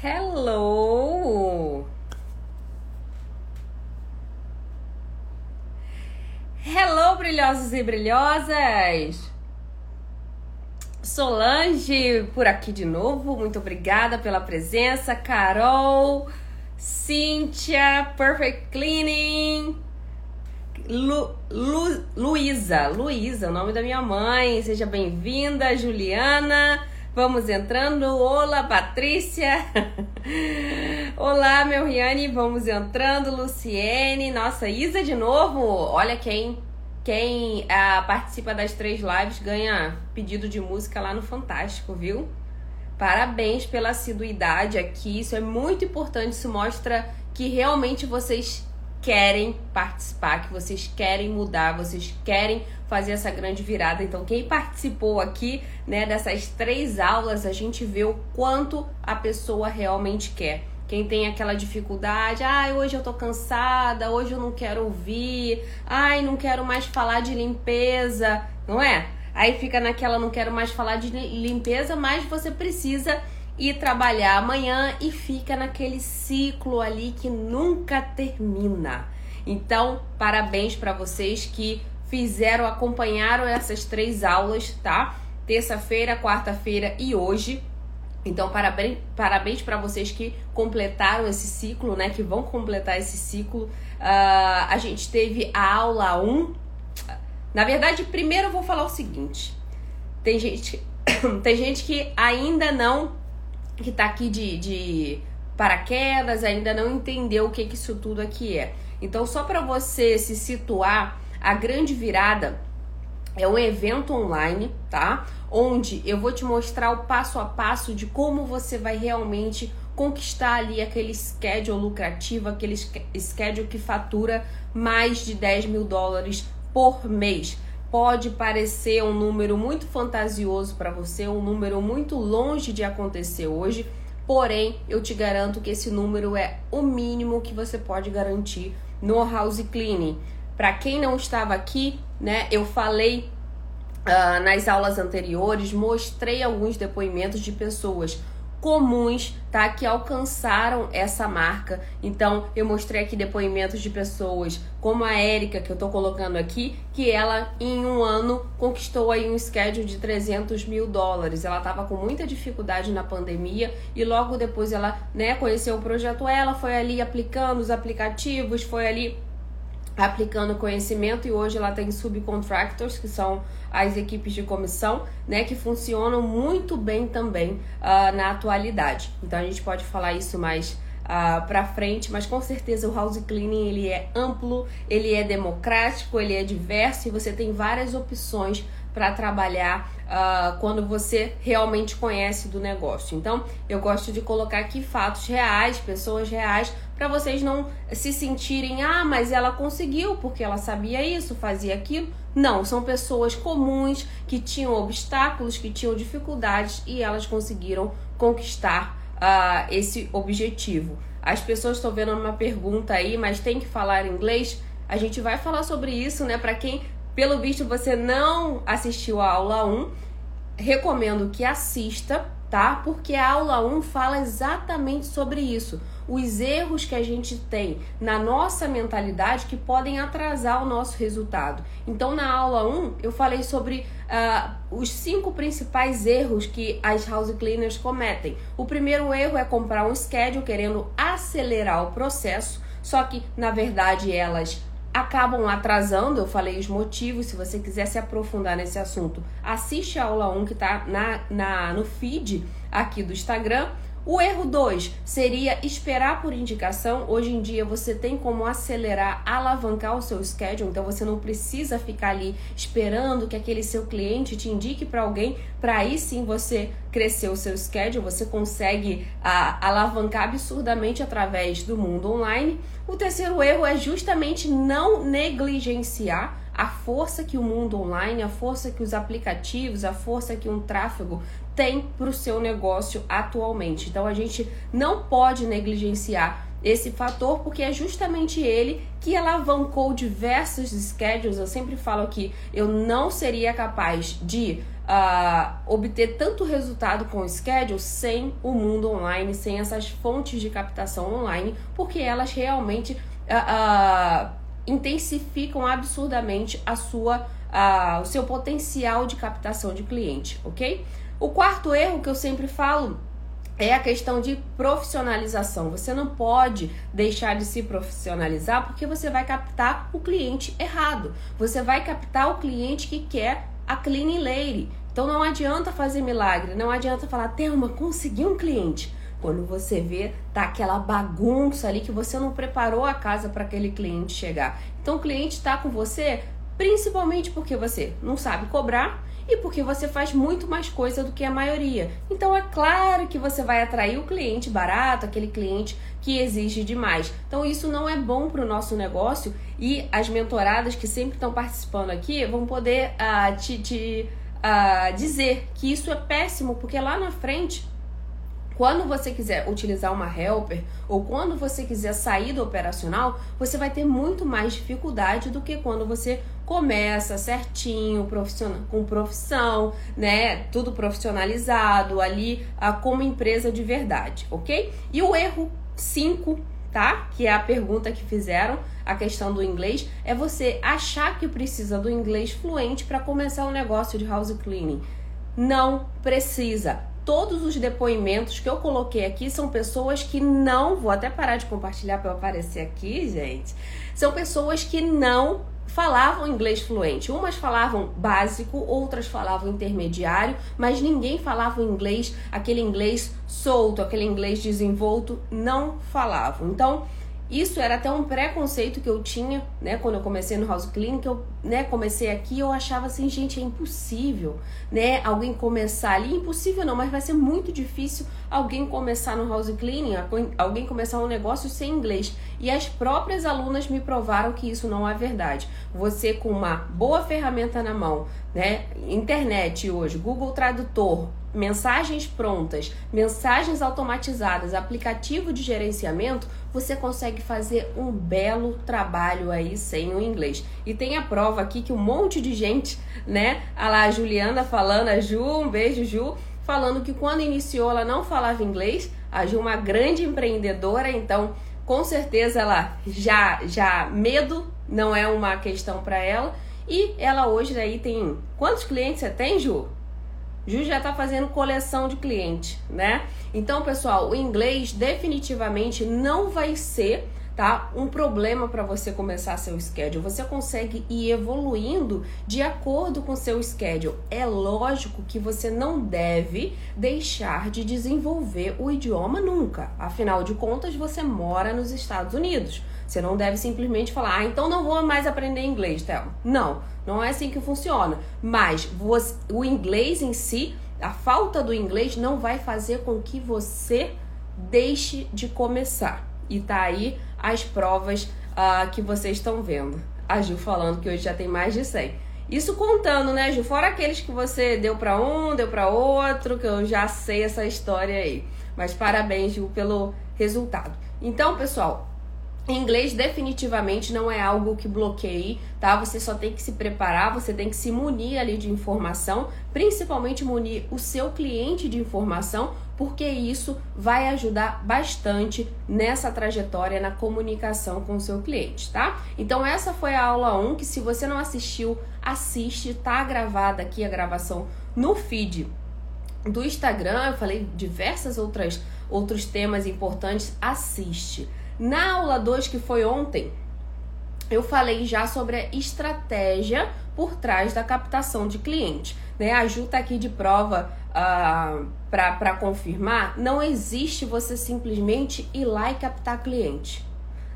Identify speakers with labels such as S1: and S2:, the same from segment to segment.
S1: Hello! Hello, brilhosos e brilhosas! Solange por aqui de novo, muito obrigada pela presença. Carol, Cíntia, Perfect Cleaning, Lu, Lu, Luísa, Luísa, o nome da minha mãe, seja bem-vinda, Juliana. Vamos entrando. Olá, Patrícia. Olá, meu Riane. Vamos entrando. Luciene. Nossa, Isa de novo. Olha quem quem ah, participa das três lives ganha pedido de música lá no Fantástico, viu? Parabéns pela assiduidade aqui. Isso é muito importante. Isso mostra que realmente vocês querem participar, que vocês querem mudar, vocês querem fazer essa grande virada. Então, quem participou aqui, né, dessas três aulas, a gente vê o quanto a pessoa realmente quer. Quem tem aquela dificuldade, ai, hoje eu tô cansada, hoje eu não quero ouvir, ai, não quero mais falar de limpeza, não é? Aí fica naquela, não quero mais falar de limpeza, mas você precisa ir trabalhar amanhã e fica naquele ciclo ali que nunca termina. Então, parabéns para vocês que fizeram, acompanharam essas três aulas, tá? Terça-feira, quarta-feira e hoje. Então, parabéns, parabéns para vocês que completaram esse ciclo, né? Que vão completar esse ciclo. Uh, a gente teve a aula 1. Na verdade, primeiro eu vou falar o seguinte: tem gente, tem gente que ainda não, que tá aqui de, de paraquedas, ainda não entendeu o que, que isso tudo aqui é. Então, só para você se situar, a grande virada é um evento online, tá? Onde eu vou te mostrar o passo a passo de como você vai realmente conquistar ali aquele schedule lucrativo, aquele schedule que fatura mais de 10 mil dólares por mês. Pode parecer um número muito fantasioso para você, um número muito longe de acontecer hoje, porém eu te garanto que esse número é o mínimo que você pode garantir no house cleaning. Para quem não estava aqui, né, eu falei uh, nas aulas anteriores, mostrei alguns depoimentos de pessoas comuns, tá? Que alcançaram essa marca. Então, eu mostrei aqui depoimentos de pessoas como a Érica, que eu tô colocando aqui, que ela em um ano conquistou aí um schedule de 300 mil dólares. Ela tava com muita dificuldade na pandemia e logo depois ela, né, conheceu o projeto Ela, foi ali aplicando os aplicativos, foi ali aplicando conhecimento e hoje ela tem subcontractors, que são as equipes de comissão, né, que funcionam muito bem também uh, na atualidade. Então a gente pode falar isso mais uh, para frente, mas com certeza o house cleaning ele é amplo, ele é democrático, ele é diverso e você tem várias opções para trabalhar uh, quando você realmente conhece do negócio. Então, eu gosto de colocar aqui fatos reais, pessoas reais, para vocês não se sentirem, ah, mas ela conseguiu porque ela sabia isso, fazia aquilo. Não, são pessoas comuns que tinham obstáculos, que tinham dificuldades e elas conseguiram conquistar uh, esse objetivo. As pessoas estão vendo uma pergunta aí, mas tem que falar inglês? A gente vai falar sobre isso, né? Para quem pelo visto, você não assistiu a aula 1. Recomendo que assista, tá? Porque a aula 1 fala exatamente sobre isso. Os erros que a gente tem na nossa mentalidade que podem atrasar o nosso resultado. Então, na aula 1, eu falei sobre uh, os cinco principais erros que as house cleaners cometem. O primeiro erro é comprar um schedule querendo acelerar o processo, só que na verdade elas acabam atrasando. Eu falei os motivos. Se você quiser se aprofundar nesse assunto, assiste a aula 1 que está na, na, no feed aqui do Instagram. O erro 2 seria esperar por indicação. Hoje em dia você tem como acelerar, alavancar o seu schedule, então você não precisa ficar ali esperando que aquele seu cliente te indique para alguém, para aí sim você crescer o seu schedule, você consegue a, alavancar absurdamente através do mundo online. O terceiro erro é justamente não negligenciar a força que o mundo online, a força que os aplicativos, a força que um tráfego tem para o seu negócio atualmente. Então a gente não pode negligenciar esse fator porque é justamente ele que alavancou diversos schedules. Eu sempre falo que eu não seria capaz de uh, obter tanto resultado com o schedule sem o mundo online, sem essas fontes de captação online, porque elas realmente uh, uh, intensificam absurdamente a sua, o seu potencial de captação de cliente, ok? O quarto erro que eu sempre falo é a questão de profissionalização. Você não pode deixar de se profissionalizar porque você vai captar o cliente errado. Você vai captar o cliente que quer a clean lady. Então não adianta fazer milagre, não adianta falar, Thelma, consegui um cliente. Quando você vê, tá aquela bagunça ali que você não preparou a casa para aquele cliente chegar. Então o cliente está com você principalmente porque você não sabe cobrar e porque você faz muito mais coisa do que a maioria. Então é claro que você vai atrair o cliente barato, aquele cliente que exige demais. Então isso não é bom para o nosso negócio e as mentoradas que sempre estão participando aqui vão poder uh, te, te uh, dizer que isso é péssimo, porque lá na frente quando você quiser utilizar uma helper ou quando você quiser sair do operacional, você vai ter muito mais dificuldade do que quando você começa certinho, profissional, com profissão, né? Tudo profissionalizado ali, a, como empresa de verdade, ok? E o erro 5, tá? Que é a pergunta que fizeram, a questão do inglês, é você achar que precisa do inglês fluente para começar um negócio de house cleaning. Não precisa todos os depoimentos que eu coloquei aqui são pessoas que não, vou até parar de compartilhar para aparecer aqui, gente. São pessoas que não falavam inglês fluente. Umas falavam básico, outras falavam intermediário, mas ninguém falava inglês, aquele inglês solto, aquele inglês desenvolto, não falavam. Então, isso era até um preconceito que eu tinha, né, quando eu comecei no House Cleaning, que eu, né, comecei aqui, eu achava assim, gente, é impossível, né, alguém começar ali, impossível não, mas vai ser muito difícil alguém começar no House Cleaning, alguém começar um negócio sem inglês. E as próprias alunas me provaram que isso não é verdade. Você com uma boa ferramenta na mão, né, internet hoje, Google Tradutor, mensagens prontas, mensagens automatizadas, aplicativo de gerenciamento, você consegue fazer um belo trabalho aí sem o inglês. E tem a prova aqui que um monte de gente, né? A lá a Juliana falando, a Ju, um beijo, Ju, falando que quando iniciou ela não falava inglês. A Ju, uma grande empreendedora, então com certeza ela já já medo não é uma questão para ela. E ela hoje aí tem quantos clientes você tem, Ju? Ju já está fazendo coleção de cliente, né? Então, pessoal, o inglês definitivamente não vai ser tá? Um problema para você começar seu schedule. Você consegue ir evoluindo de acordo com seu schedule. É lógico que você não deve deixar de desenvolver o idioma nunca. Afinal de contas, você mora nos Estados Unidos. Você não deve simplesmente falar, ah, então não vou mais aprender inglês, Thelma. Não, não é assim que funciona. Mas você, o inglês em si, a falta do inglês não vai fazer com que você deixe de começar. E tá aí as provas uh, que vocês estão vendo. A Gil falando que hoje já tem mais de 100. Isso contando, né, Gil? Fora aqueles que você deu para um, deu para outro, que eu já sei essa história aí. Mas parabéns, Gil, pelo resultado. Então, pessoal, Inglês definitivamente não é algo que bloqueie, tá? Você só tem que se preparar, você tem que se munir ali de informação, principalmente munir o seu cliente de informação, porque isso vai ajudar bastante nessa trajetória na comunicação com o seu cliente, tá? Então essa foi a aula 1, que se você não assistiu, assiste, tá gravada aqui a gravação no feed do Instagram, eu falei diversas outras outros temas importantes, assiste. Na aula 2, que foi ontem, eu falei já sobre a estratégia por trás da captação de cliente. Né? A Ju tá aqui de prova uh, ah, para confirmar. Não existe você simplesmente ir lá e captar cliente.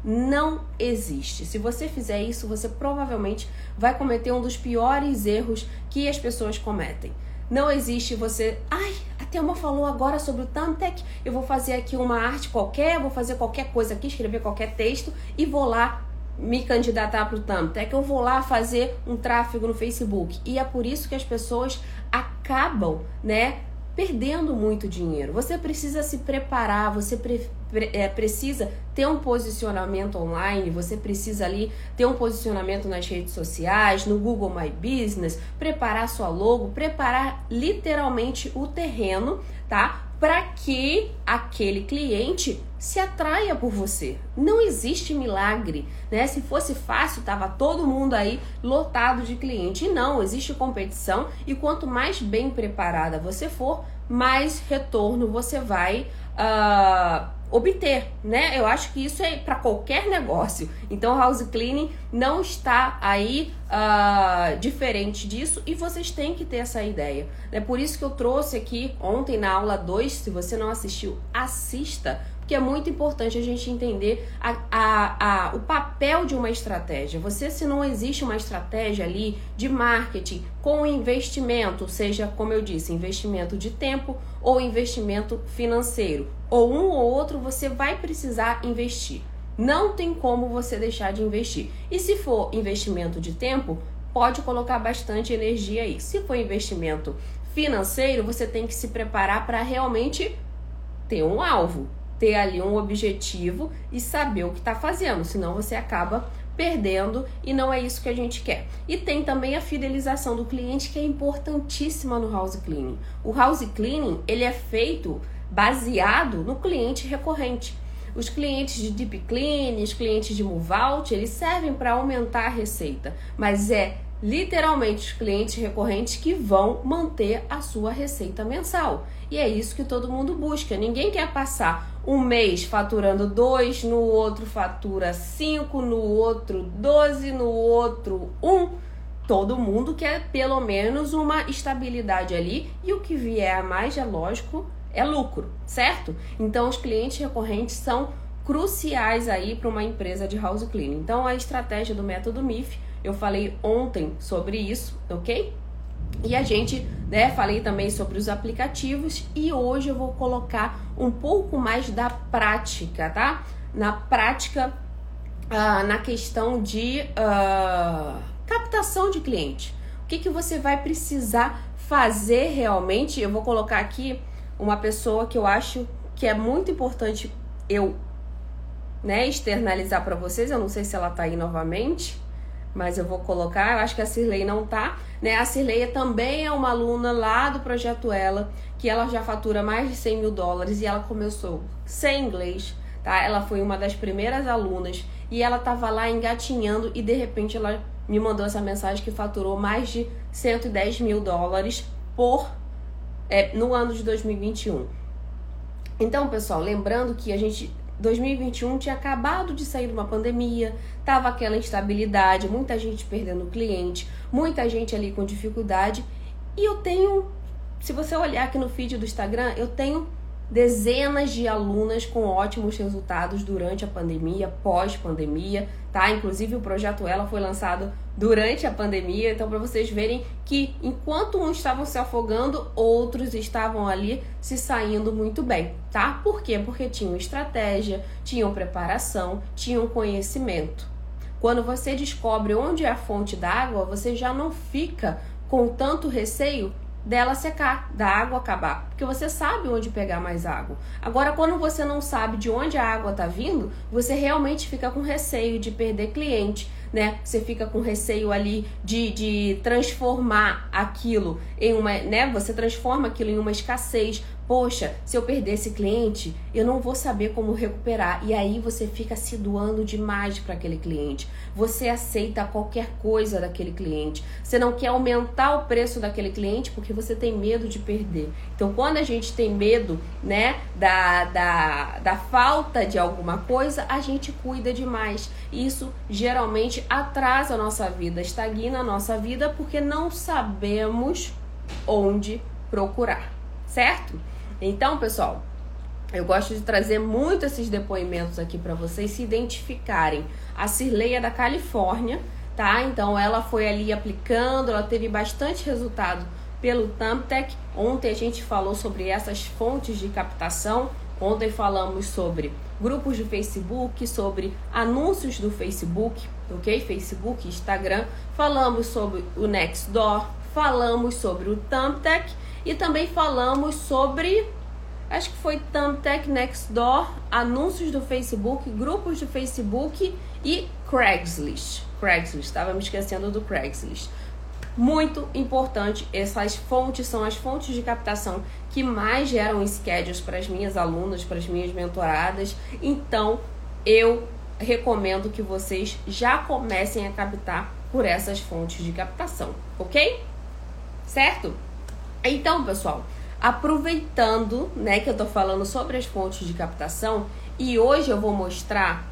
S1: Não existe. Se você fizer isso, você provavelmente vai cometer um dos piores erros que as pessoas cometem. Não existe você, ai, Thelma falou agora sobre o Thumbtack, eu vou fazer aqui uma arte qualquer, vou fazer qualquer coisa aqui, escrever qualquer texto e vou lá me candidatar para o Thumbtack, eu vou lá fazer um tráfego no Facebook. E é por isso que as pessoas acabam, né, perdendo muito dinheiro. Você precisa se preparar, você pre, pre, é, precisa ter um posicionamento online, você precisa ali ter um posicionamento nas redes sociais, no Google My Business, preparar sua logo, preparar literalmente o terreno, tá? Para que aquele cliente se atraia por você. Não existe milagre, né? Se fosse fácil, tava todo mundo aí lotado de cliente. Não, existe competição e quanto mais bem preparada você for, mais retorno você vai uh, obter, né? Eu acho que isso é para qualquer negócio. Então, house cleaning não está aí uh, diferente disso e vocês têm que ter essa ideia. É por isso que eu trouxe aqui ontem na aula 2, se você não assistiu, assista porque é muito importante a gente entender a, a, a, o papel de uma estratégia. Você, se não existe uma estratégia ali de marketing com investimento, seja, como eu disse, investimento de tempo ou investimento financeiro, ou um ou outro, você vai precisar investir. Não tem como você deixar de investir. E se for investimento de tempo, pode colocar bastante energia aí. Se for investimento financeiro, você tem que se preparar para realmente ter um alvo, ter ali um objetivo e saber o que está fazendo, senão você acaba perdendo e não é isso que a gente quer. E tem também a fidelização do cliente que é importantíssima no house cleaning. O house cleaning ele é feito baseado no cliente recorrente. Os clientes de deep clean, os clientes de move out, eles servem para aumentar a receita, mas é literalmente os clientes recorrentes que vão manter a sua receita mensal. E é isso que todo mundo busca. Ninguém quer passar um mês faturando dois, no outro fatura cinco, no outro 12, no outro um. Todo mundo quer pelo menos uma estabilidade ali e o que vier a mais, é lógico, é lucro, certo? Então os clientes recorrentes são cruciais aí para uma empresa de house cleaning. Então a estratégia do método MIF eu falei ontem sobre isso, ok? E a gente, né, falei também sobre os aplicativos e hoje eu vou colocar um pouco mais da prática, tá? Na prática, uh, na questão de uh, captação de cliente. O que, que você vai precisar fazer realmente? Eu vou colocar aqui uma pessoa que eu acho que é muito importante eu né, externalizar para vocês. Eu não sei se ela tá aí novamente mas eu vou colocar, eu acho que a Cirlei não tá, né? A Cirlei também é uma aluna lá do Projeto Ela, que ela já fatura mais de 100 mil dólares e ela começou sem inglês, tá? Ela foi uma das primeiras alunas e ela tava lá engatinhando e de repente ela me mandou essa mensagem que faturou mais de 110 mil dólares por é, no ano de 2021. Então, pessoal, lembrando que a gente 2021 tinha acabado de sair de uma pandemia, tava aquela instabilidade, muita gente perdendo cliente, muita gente ali com dificuldade. E eu tenho, se você olhar aqui no feed do Instagram, eu tenho dezenas de alunas com ótimos resultados durante a pandemia, pós-pandemia, tá? Inclusive o projeto Ela foi lançado durante a pandemia, então para vocês verem que enquanto uns estavam se afogando, outros estavam ali se saindo muito bem, tá? Por quê? Porque tinham estratégia, tinham preparação, tinham conhecimento. Quando você descobre onde é a fonte d'água, você já não fica com tanto receio dela secar, da água acabar, porque você sabe onde pegar mais água. Agora, quando você não sabe de onde a água está vindo, você realmente fica com receio de perder cliente, né? Você fica com receio ali de, de transformar aquilo em uma, né? Você transforma aquilo em uma escassez, Poxa, se eu perder esse cliente, eu não vou saber como recuperar. E aí você fica se doando demais para aquele cliente. Você aceita qualquer coisa daquele cliente. Você não quer aumentar o preço daquele cliente porque você tem medo de perder. Então, quando a gente tem medo, né, da, da, da falta de alguma coisa, a gente cuida demais. Isso geralmente atrasa a nossa vida, estagna a nossa vida porque não sabemos onde procurar, certo? Então, pessoal, eu gosto de trazer muito esses depoimentos aqui para vocês se identificarem. A Cirleia da Califórnia, tá? Então ela foi ali aplicando, ela teve bastante resultado pelo Thumbtack. Ontem a gente falou sobre essas fontes de captação. Ontem falamos sobre grupos de Facebook, sobre anúncios do Facebook, ok? Facebook, Instagram. Falamos sobre o Nextdoor, falamos sobre o Thumbtack E também falamos sobre acho que foi Thumbtack Nextdoor, anúncios do Facebook, grupos do Facebook e Craigslist. Craigslist, estava me esquecendo do Craigslist. Muito importante, essas fontes são as fontes de captação que mais geram schedules para as minhas alunas, para as minhas mentoradas. Então, eu recomendo que vocês já comecem a captar por essas fontes de captação, ok? Certo? Então, pessoal, aproveitando, né, que eu tô falando sobre as fontes de captação e hoje eu vou mostrar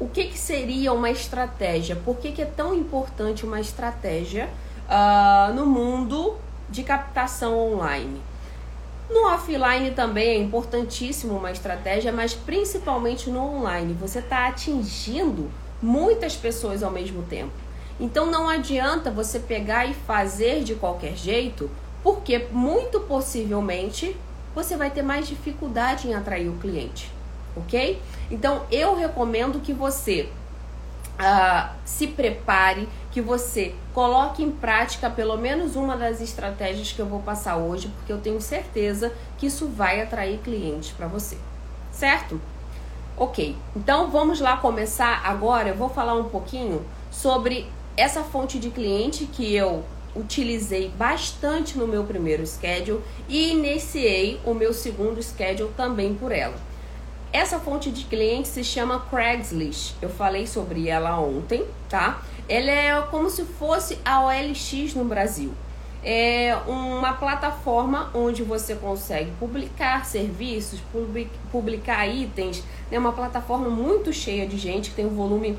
S1: o que, que seria uma estratégia, por que, que é tão importante uma estratégia uh, no mundo de captação online. No offline também é importantíssimo uma estratégia, mas principalmente no online. Você está atingindo muitas pessoas ao mesmo tempo. Então não adianta você pegar e fazer de qualquer jeito, porque muito possivelmente você vai ter mais dificuldade em atrair o cliente, ok? Então eu recomendo que você uh, se prepare, que você coloque em prática pelo menos uma das estratégias que eu vou passar hoje, porque eu tenho certeza que isso vai atrair clientes para você, certo? Ok, então vamos lá começar agora. Eu vou falar um pouquinho sobre essa fonte de cliente que eu utilizei bastante no meu primeiro schedule e iniciei o meu segundo schedule também por ela. Essa fonte de cliente se chama Craigslist. Eu falei sobre ela ontem, tá? Ela é como se fosse a OLX no Brasil. É uma plataforma onde você consegue publicar serviços, publicar itens. É uma plataforma muito cheia de gente que tem um volume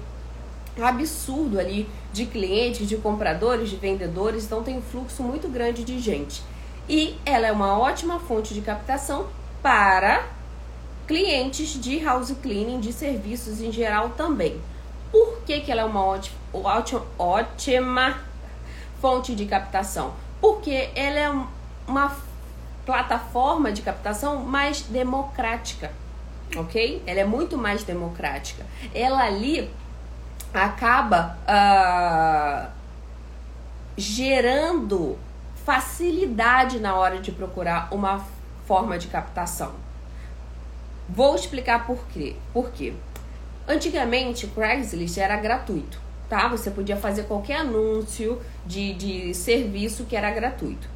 S1: absurdo ali de clientes, de compradores, de vendedores, então tem um fluxo muito grande de gente. E ela é uma ótima fonte de captação para clientes de house cleaning, de serviços em geral também. Por que, que ela é uma ótima, ótima, ótima fonte de captação? Porque ela é uma plataforma de captação mais democrática, ok? Ela é muito mais democrática. Ela ali acaba uh, gerando facilidade na hora de procurar uma forma de captação. Vou explicar por quê. Por quê? Antigamente, o Craigslist era gratuito, tá? Você podia fazer qualquer anúncio de, de serviço que era gratuito.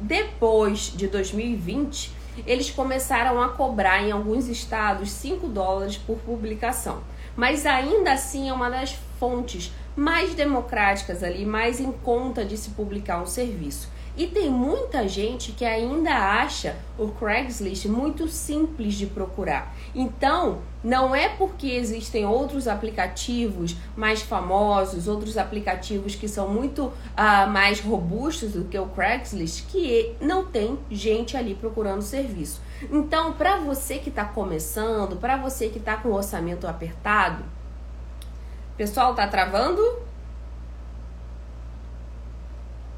S1: Depois de 2020, eles começaram a cobrar em alguns estados 5 dólares por publicação. Mas ainda assim é uma das fontes mais democráticas ali, mais em conta de se publicar um serviço. E tem muita gente que ainda acha o Craigslist muito simples de procurar. Então, não é porque existem outros aplicativos mais famosos, outros aplicativos que são muito uh, mais robustos do que o Craigslist, que não tem gente ali procurando serviço. Então, para você que está começando, para você que está com o orçamento apertado, pessoal, tá travando?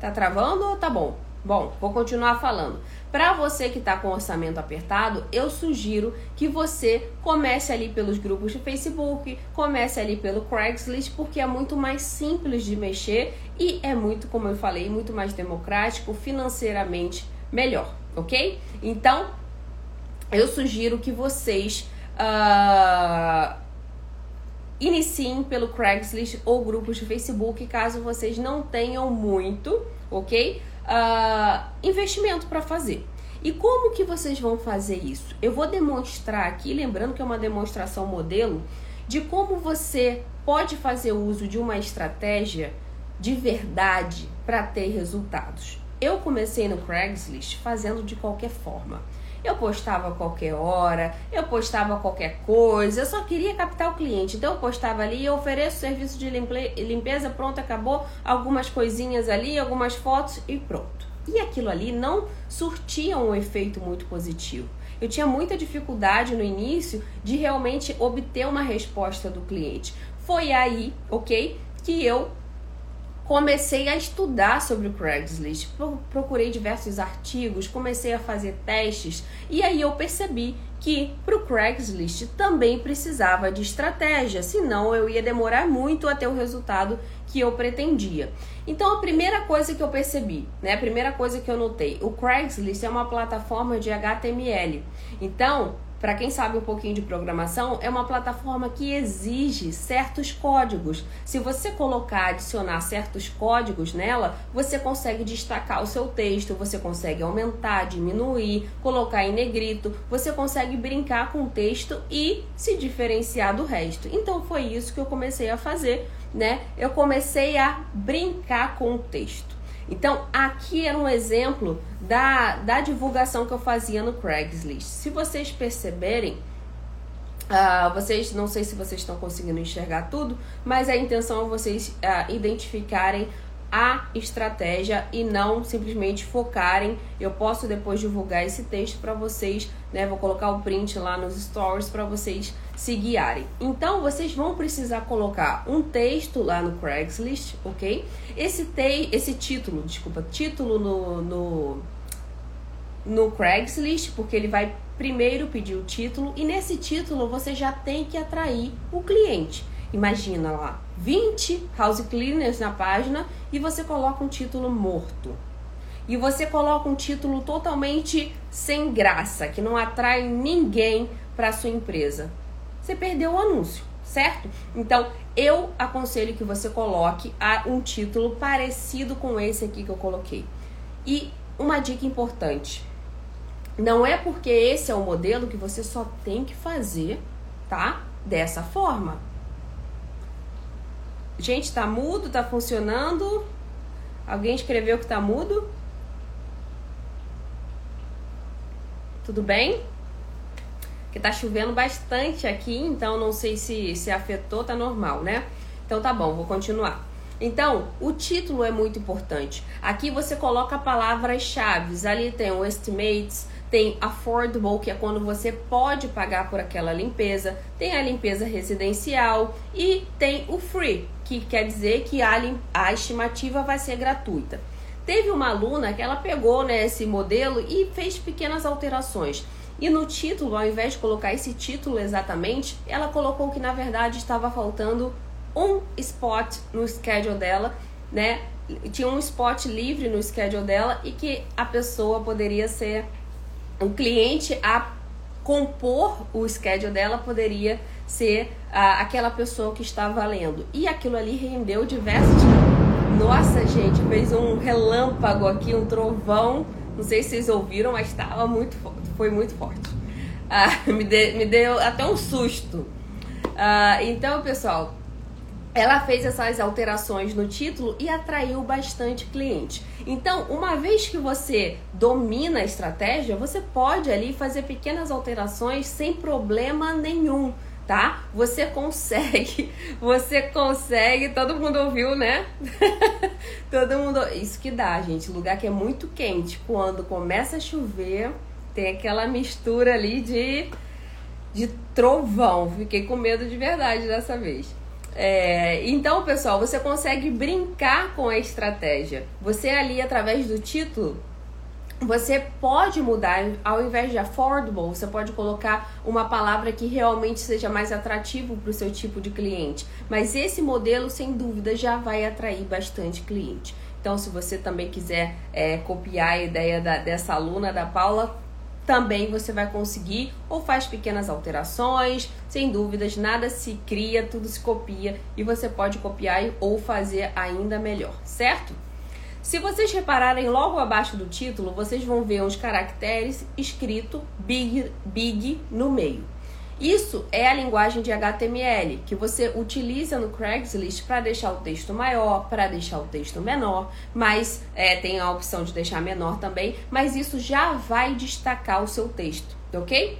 S1: Tá travando ou tá bom? Bom, vou continuar falando. Para você que está com orçamento apertado, eu sugiro que você comece ali pelos grupos de Facebook, comece ali pelo Craigslist, porque é muito mais simples de mexer e é muito, como eu falei, muito mais democrático, financeiramente melhor, ok? Então, eu sugiro que vocês uh, Iniciem pelo Craigslist ou grupos de Facebook, caso vocês não tenham muito, ok? Uh, investimento para fazer. E como que vocês vão fazer isso? Eu vou demonstrar aqui, lembrando que é uma demonstração modelo, de como você pode fazer uso de uma estratégia de verdade para ter resultados. Eu comecei no Craigslist fazendo de qualquer forma. Eu postava a qualquer hora, eu postava qualquer coisa, eu só queria captar o cliente. Então eu postava ali, eu ofereço serviço de limpeza, pronto, acabou, algumas coisinhas ali, algumas fotos e pronto. E aquilo ali não surtia um efeito muito positivo. Eu tinha muita dificuldade no início de realmente obter uma resposta do cliente. Foi aí, ok, que eu comecei a estudar sobre o Craigslist, procurei diversos artigos, comecei a fazer testes e aí eu percebi que para o Craigslist também precisava de estratégia, senão eu ia demorar muito a ter o resultado que eu pretendia. Então a primeira coisa que eu percebi, né, a primeira coisa que eu notei, o Craigslist é uma plataforma de HTML. Então para quem sabe um pouquinho de programação, é uma plataforma que exige certos códigos. Se você colocar, adicionar certos códigos nela, você consegue destacar o seu texto, você consegue aumentar, diminuir, colocar em negrito, você consegue brincar com o texto e se diferenciar do resto. Então foi isso que eu comecei a fazer, né? Eu comecei a brincar com o texto. Então, aqui era um exemplo da, da divulgação que eu fazia no Craigslist. Se vocês perceberem, uh, vocês não sei se vocês estão conseguindo enxergar tudo, mas a intenção é vocês uh, identificarem a estratégia e não simplesmente focarem. Eu posso depois divulgar esse texto para vocês, né? Vou colocar o print lá nos stories para vocês se guiarem. Então, vocês vão precisar colocar um texto lá no Craigslist, ok? Esse, te esse título, desculpa, título no, no, no Craigslist, porque ele vai primeiro pedir o título e nesse título você já tem que atrair o cliente. Imagina lá, 20 house cleaners na página e você coloca um título morto. E você coloca um título totalmente sem graça, que não atrai ninguém para sua empresa. Você perdeu o anúncio, certo? Então, eu aconselho que você coloque um título parecido com esse aqui que eu coloquei. E uma dica importante: não é porque esse é o modelo que você só tem que fazer, tá? Dessa forma. Gente, tá mudo? Tá funcionando? Alguém escreveu que tá mudo? Tudo bem? Tá chovendo bastante aqui, então não sei se se afetou, tá normal, né? Então tá bom, vou continuar. Então, o título é muito importante. Aqui você coloca palavras-chave. Ali tem o estimates, tem affordable, que é quando você pode pagar por aquela limpeza, tem a limpeza residencial e tem o free, que quer dizer que a, a estimativa vai ser gratuita. Teve uma aluna que ela pegou né, esse modelo e fez pequenas alterações. E no título, ao invés de colocar esse título exatamente, ela colocou que na verdade estava faltando um spot no schedule dela, né? Tinha um spot livre no schedule dela e que a pessoa poderia ser o cliente a compor o schedule dela poderia ser ah, aquela pessoa que estava lendo. E aquilo ali rendeu diversos. Nossa, gente, fez um relâmpago aqui, um trovão. Não sei se vocês ouviram, mas estava muito foi muito forte. Ah, me, de, me deu até um susto. Ah, então, pessoal, ela fez essas alterações no título e atraiu bastante cliente. Então, uma vez que você domina a estratégia, você pode ali fazer pequenas alterações sem problema nenhum, tá? Você consegue, você consegue, todo mundo ouviu, né? todo mundo, isso que dá, gente, lugar que é muito quente, quando começa a chover, tem aquela mistura ali de de trovão. Fiquei com medo de verdade dessa vez. É, então, pessoal, você consegue brincar com a estratégia. Você ali, através do título, você pode mudar, ao invés de affordable, você pode colocar uma palavra que realmente seja mais atrativo para o seu tipo de cliente. Mas esse modelo, sem dúvida, já vai atrair bastante cliente. Então, se você também quiser é, copiar a ideia da, dessa aluna da Paula, também você vai conseguir ou faz pequenas alterações, sem dúvidas, nada se cria, tudo se copia e você pode copiar ou fazer ainda melhor, certo? Se vocês repararem logo abaixo do título, vocês vão ver uns caracteres escrito big, big no meio. Isso é a linguagem de HTML que você utiliza no Craigslist para deixar o texto maior, para deixar o texto menor, mas é, tem a opção de deixar menor também, mas isso já vai destacar o seu texto, ok?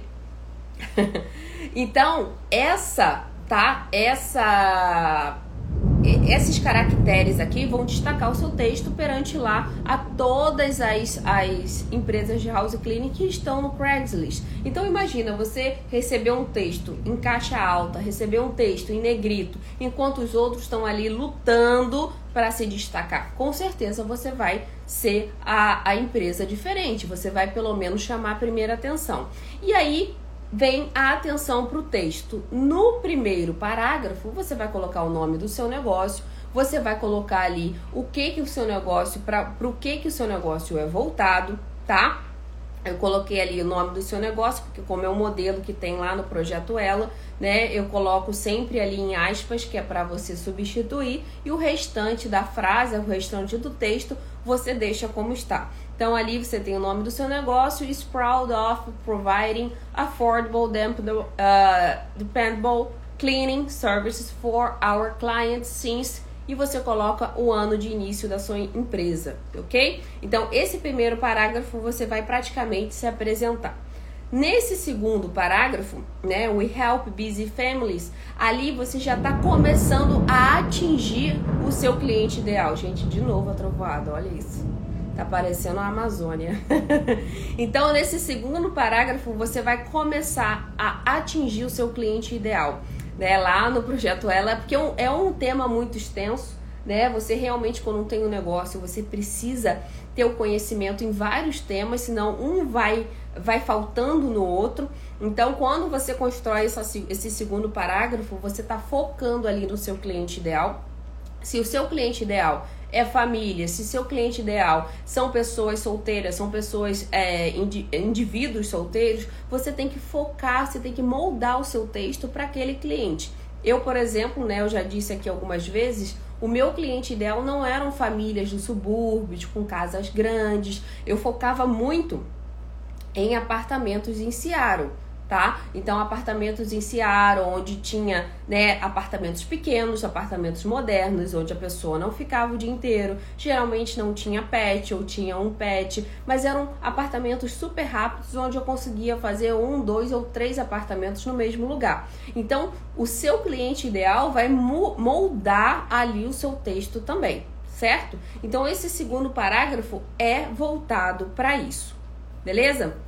S1: então, essa, tá? Essa esses caracteres aqui vão destacar o seu texto perante lá a todas as, as empresas de house cleaning que estão no Craigslist. Então imagina você receber um texto em caixa alta, receber um texto em negrito, enquanto os outros estão ali lutando para se destacar. Com certeza você vai ser a, a empresa diferente, você vai pelo menos chamar a primeira atenção. E aí vem a atenção para o texto. No primeiro parágrafo, você vai colocar o nome do seu negócio, você vai colocar ali o que que o seu negócio, para o que que o seu negócio é voltado, tá? Eu coloquei ali o nome do seu negócio, porque como é o modelo que tem lá no projeto Ela, né? Eu coloco sempre ali em aspas, que é para você substituir, e o restante da frase, o restante do texto, você deixa como está. Então ali você tem o nome do seu negócio, is proud of providing affordable, uh, dependable cleaning services for our clients since e você coloca o ano de início da sua empresa, ok? Então esse primeiro parágrafo você vai praticamente se apresentar. Nesse segundo parágrafo, né, we help busy families, ali você já está começando a atingir o seu cliente ideal. Gente, de novo a trovoada, olha isso. Tá parecendo a Amazônia. então, nesse segundo parágrafo, você vai começar a atingir o seu cliente ideal. Né? Lá no projeto Ela, porque é um, é um tema muito extenso. Né? Você realmente, quando tem um negócio, você precisa ter o conhecimento em vários temas, senão um vai, vai faltando no outro. Então, quando você constrói essa, esse segundo parágrafo, você está focando ali no seu cliente ideal. Se o seu cliente ideal é família, se seu cliente ideal são pessoas solteiras, são pessoas, é, indivíduos solteiros, você tem que focar, você tem que moldar o seu texto para aquele cliente. Eu, por exemplo, né, eu já disse aqui algumas vezes, o meu cliente ideal não eram famílias do subúrbio, com casas grandes. Eu focava muito em apartamentos em Seattle tá? Então, apartamentos em Seara, onde tinha, né, apartamentos pequenos, apartamentos modernos, onde a pessoa não ficava o dia inteiro, geralmente não tinha pet ou tinha um pet, mas eram apartamentos super rápidos, onde eu conseguia fazer um, dois ou três apartamentos no mesmo lugar. Então, o seu cliente ideal vai moldar ali o seu texto também, certo? Então, esse segundo parágrafo é voltado para isso, beleza?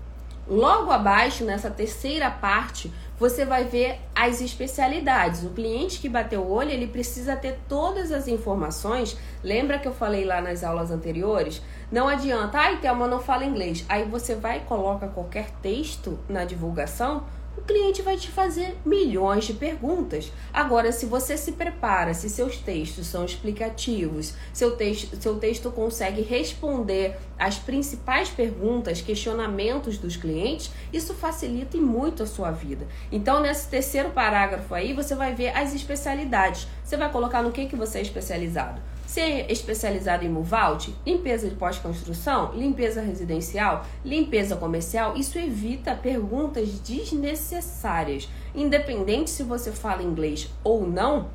S1: Logo abaixo, nessa terceira parte, você vai ver as especialidades. O cliente que bateu o olho, ele precisa ter todas as informações. Lembra que eu falei lá nas aulas anteriores? Não adianta, ai, Thelma não fala inglês. Aí você vai e coloca qualquer texto na divulgação o cliente vai te fazer milhões de perguntas. Agora, se você se prepara, se seus textos são explicativos, seu texto, seu texto consegue responder as principais perguntas, questionamentos dos clientes, isso facilita muito a sua vida. Então, nesse terceiro parágrafo aí, você vai ver as especialidades. Você vai colocar no que, que você é especializado. Ser especializado em Muvalt, limpeza de pós-construção, limpeza residencial, limpeza comercial, isso evita perguntas desnecessárias. Independente se você fala inglês ou não,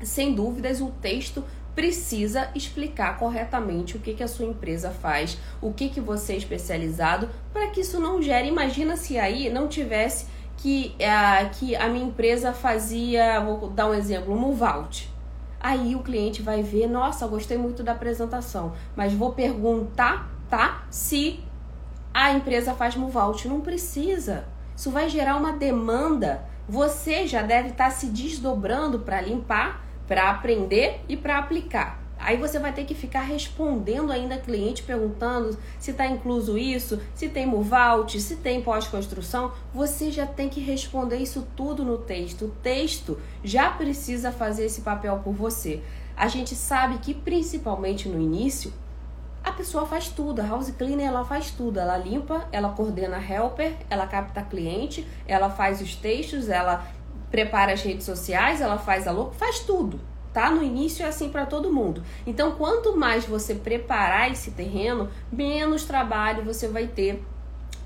S1: sem dúvidas o texto precisa explicar corretamente o que, que a sua empresa faz, o que, que você é especializado, para que isso não gere. Imagina se aí não tivesse que, uh, que a minha empresa fazia, vou dar um exemplo, Muvalt. Aí o cliente vai ver, nossa, gostei muito da apresentação, mas vou perguntar, tá? Se a empresa faz Muvalt. Não precisa. Isso vai gerar uma demanda. Você já deve estar se desdobrando para limpar, para aprender e para aplicar. Aí você vai ter que ficar respondendo ainda cliente perguntando se está incluso isso, se tem Muvalt, se tem pós-construção. Você já tem que responder isso tudo no texto. O texto já precisa fazer esse papel por você. A gente sabe que principalmente no início a pessoa faz tudo, a house cleaner ela faz tudo, ela limpa, ela coordena helper, ela capta cliente, ela faz os textos, ela prepara as redes sociais, ela faz a louca, faz tudo tá? No início é assim para todo mundo. Então, quanto mais você preparar esse terreno, menos trabalho você vai ter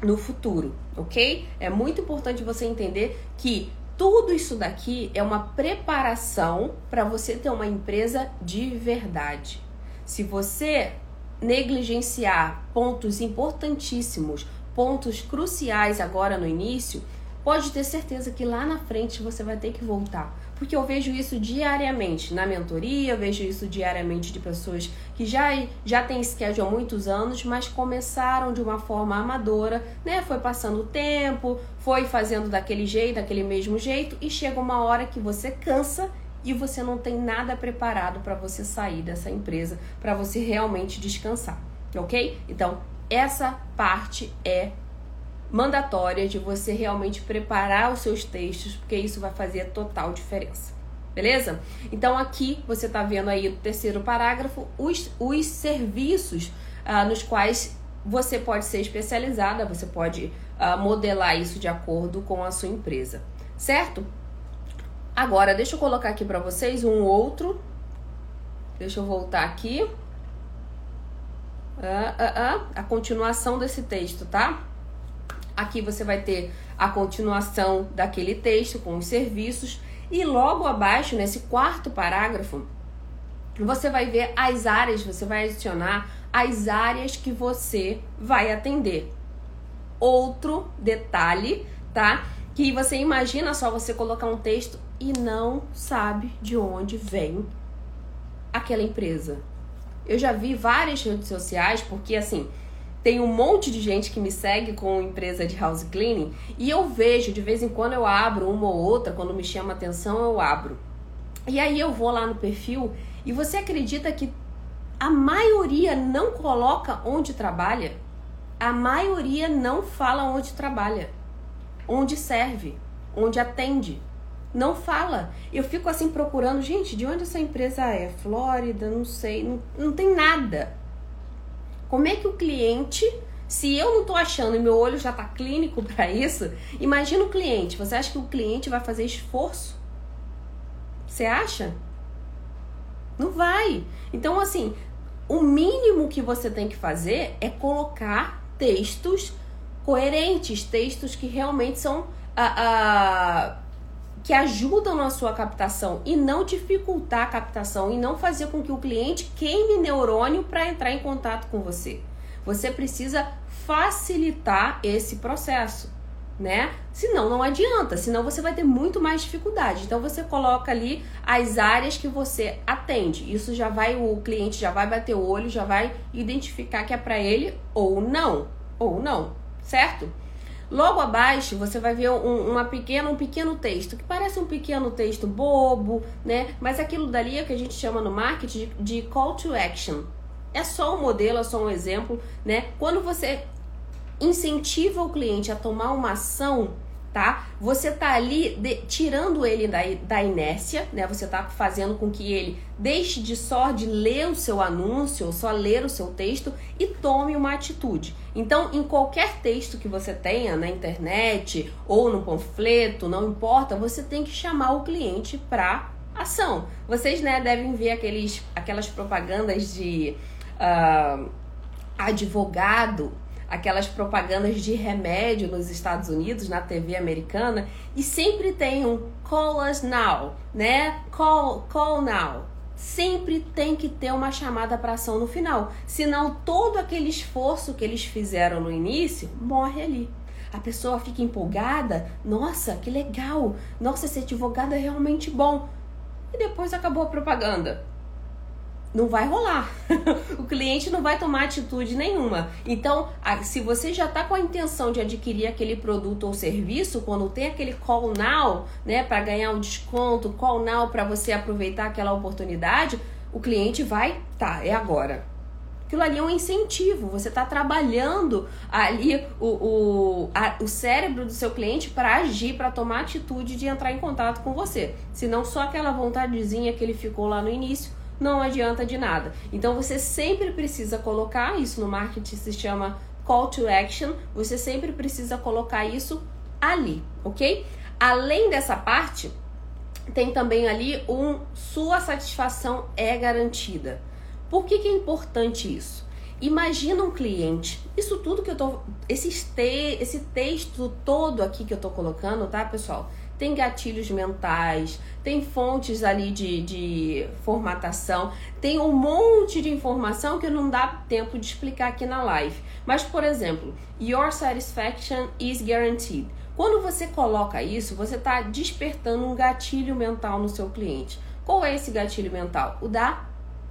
S1: no futuro, ok? É muito importante você entender que tudo isso daqui é uma preparação para você ter uma empresa de verdade. Se você negligenciar pontos importantíssimos, pontos cruciais agora no início, pode ter certeza que lá na frente você vai ter que voltar Porque eu vejo isso diariamente na mentoria, eu vejo isso diariamente de pessoas que já, já têm schedule há muitos anos, mas começaram de uma forma amadora, né? Foi passando o tempo, foi fazendo daquele jeito, daquele mesmo jeito, e chega uma hora que você cansa e você não tem nada preparado para você sair dessa empresa, para você realmente descansar, ok? Então, essa parte é mandatória de você realmente preparar os seus textos, porque isso vai fazer total diferença. Beleza? Então aqui você está vendo aí no terceiro parágrafo os, os serviços ah, nos quais você pode ser especializada, você pode ah, modelar isso de acordo com a sua empresa, certo? Agora, deixa eu colocar aqui para vocês um outro. Deixa eu voltar aqui. Ah, ah, ah, a continuação desse texto, tá? Aqui você vai ter a continuação daquele texto com os serviços e logo abaixo, nesse quarto parágrafo, você vai ver as áreas, você vai adicionar as áreas que você vai atender. Outro detalhe, tá? Que você imagina só você colocar um texto e não sabe de onde vem aquela empresa. Eu já vi várias redes sociais, porque assim, tem um monte de gente que me segue com empresa de house cleaning e eu vejo, de vez em quando eu abro uma ou outra, quando me chama atenção eu abro. E aí eu vou lá no perfil e você acredita que a maioria não coloca onde trabalha? A maioria não fala onde trabalha, onde serve, onde atende. Não fala. Eu fico assim procurando, gente, de onde essa empresa é? Flórida, não sei, não, não tem nada. Como é que o cliente, se eu não tô achando e meu olho já tá clínico para isso, imagina o cliente. Você acha que o cliente vai fazer esforço? Você acha? Não vai. Então, assim, o mínimo que você tem que fazer é colocar textos coerentes, textos que realmente são. Ah, ah, que ajudam na sua captação e não dificultar a captação e não fazer com que o cliente queime neurônio para entrar em contato com você. Você precisa facilitar esse processo, né? Senão não adianta, senão você vai ter muito mais dificuldade. Então você coloca ali as áreas que você atende. Isso já vai o cliente já vai bater o olho, já vai identificar que é para ele ou não, ou não, certo? Logo abaixo você vai ver um, uma pequena, um pequeno texto, que parece um pequeno texto bobo, né? Mas aquilo dali é o que a gente chama no marketing de, de call to action. É só um modelo, é só um exemplo, né? Quando você incentiva o cliente a tomar uma ação, tá? Você tá ali de, tirando ele da, da inércia, né? Você tá fazendo com que ele deixe de só de ler o seu anúncio ou só ler o seu texto e tome uma atitude. Então, em qualquer texto que você tenha na internet ou no panfleto, não importa, você tem que chamar o cliente para ação. Vocês, né, devem ver aqueles, aquelas propagandas de uh, advogado aquelas propagandas de remédio nos Estados Unidos, na TV americana, e sempre tem um call us now, né? Call, call now. Sempre tem que ter uma chamada para ação no final, senão todo aquele esforço que eles fizeram no início morre ali. A pessoa fica empolgada, nossa, que legal, nossa, esse advogado é realmente bom. E depois acabou a propaganda não vai rolar. o cliente não vai tomar atitude nenhuma. Então, se você já está com a intenção de adquirir aquele produto ou serviço, quando tem aquele call now, né, para ganhar um desconto, call now para você aproveitar aquela oportunidade, o cliente vai, tá, é agora. Aquilo ali é um incentivo, você está trabalhando ali o, o, a, o cérebro do seu cliente para agir, para tomar atitude de entrar em contato com você. Se não só aquela vontadezinha que ele ficou lá no início, não adianta de nada. Então você sempre precisa colocar isso no marketing se chama call to action, você sempre precisa colocar isso ali, ok? Além dessa parte, tem também ali um sua satisfação é garantida. Por que, que é importante isso? Imagina um cliente, isso tudo que eu tô, esse, te, esse texto todo aqui que eu tô colocando, tá, pessoal? tem gatilhos mentais, tem fontes ali de, de formatação, tem um monte de informação que não dá tempo de explicar aqui na live. Mas, por exemplo, Your satisfaction is guaranteed. Quando você coloca isso, você está despertando um gatilho mental no seu cliente. Qual é esse gatilho mental? O da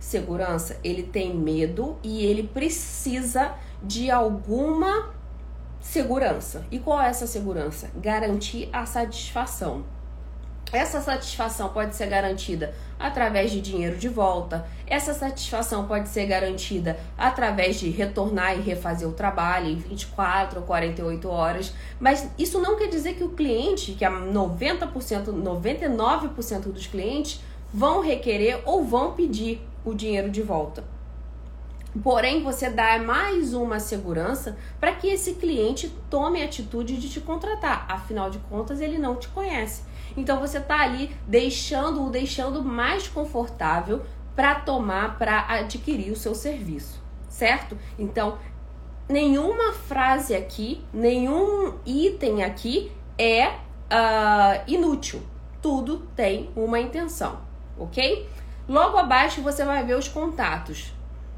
S1: segurança. Ele tem medo e ele precisa de alguma segurança. E qual é essa segurança? Garantir a satisfação. Essa satisfação pode ser garantida através de dinheiro de volta. Essa satisfação pode ser garantida através de retornar e refazer o trabalho em 24 ou 48 horas. Mas isso não quer dizer que o cliente, que é 90%, 99% dos clientes, vão requerer ou vão pedir o dinheiro de volta. Porém, você dá mais uma segurança para que esse cliente tome a atitude de te contratar. Afinal de contas, ele não te conhece. Então, você está ali deixando o deixando mais confortável para tomar, para adquirir o seu serviço, certo? Então, nenhuma frase aqui, nenhum item aqui é uh, inútil. Tudo tem uma intenção, ok? Logo abaixo você vai ver os contatos,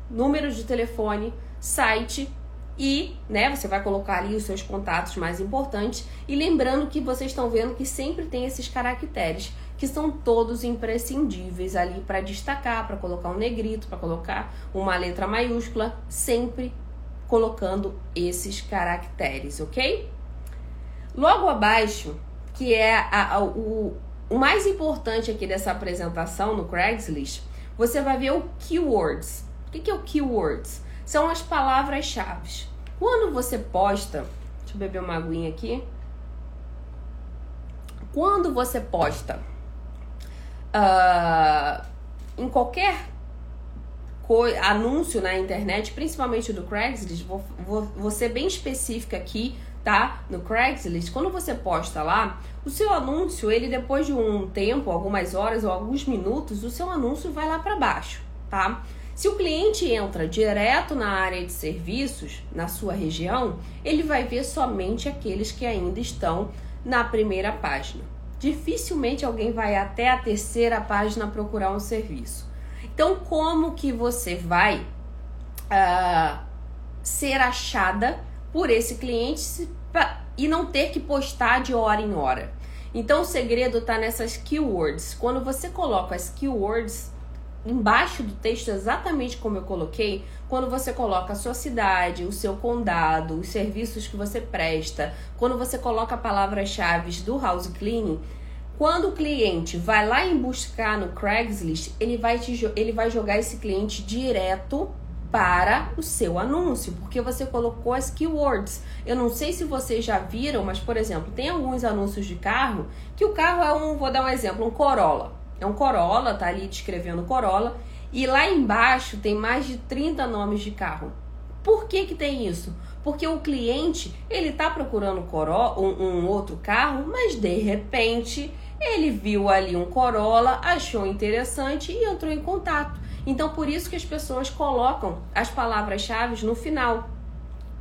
S1: número de telefone, site e, né, você vai colocar ali os seus contatos mais importantes e lembrando que vocês estão vendo que sempre tem esses caracteres que são todos imprescindíveis ali para destacar, para colocar um negrito, para colocar uma letra maiúscula, sempre colocando esses caracteres, ok? Logo abaixo, que é a, a, o, o mais importante aqui dessa apresentação no Craigslist, você vai ver o keywords. O que é o keywords? São as palavras-chave. Quando você posta, deixa eu beber uma aguinha aqui. Quando você posta uh, em qualquer anúncio na internet, principalmente do Craigslist, vou, vou, vou ser bem específica aqui tá? No Craigslist, quando você posta lá, o seu anúncio, ele depois de um tempo, algumas horas ou alguns minutos, o seu anúncio vai lá para baixo, tá? Se o cliente entra direto na área de serviços, na sua região, ele vai ver somente aqueles que ainda estão na primeira página. Dificilmente alguém vai até a terceira página procurar um serviço. Então, como que você vai uh, ser achada por esse cliente e não ter que postar de hora em hora. Então o segredo está nessas keywords. Quando você coloca as keywords embaixo do texto, exatamente como eu coloquei, quando você coloca a sua cidade, o seu condado, os serviços que você presta, quando você coloca palavras-chave do house cleaning, quando o cliente vai lá em buscar no Craigslist, ele vai, te, ele vai jogar esse cliente direto para o seu anúncio, porque você colocou as keywords. Eu não sei se vocês já viram, mas por exemplo, tem alguns anúncios de carro que o carro é um, vou dar um exemplo, um Corolla. É um Corolla, tá ali descrevendo Corolla, e lá embaixo tem mais de 30 nomes de carro. Por que que tem isso? Porque o cliente, ele tá procurando Corolla, um, um outro carro, mas de repente ele viu ali um Corolla, achou interessante e entrou em contato. Então, por isso que as pessoas colocam as palavras-chave no final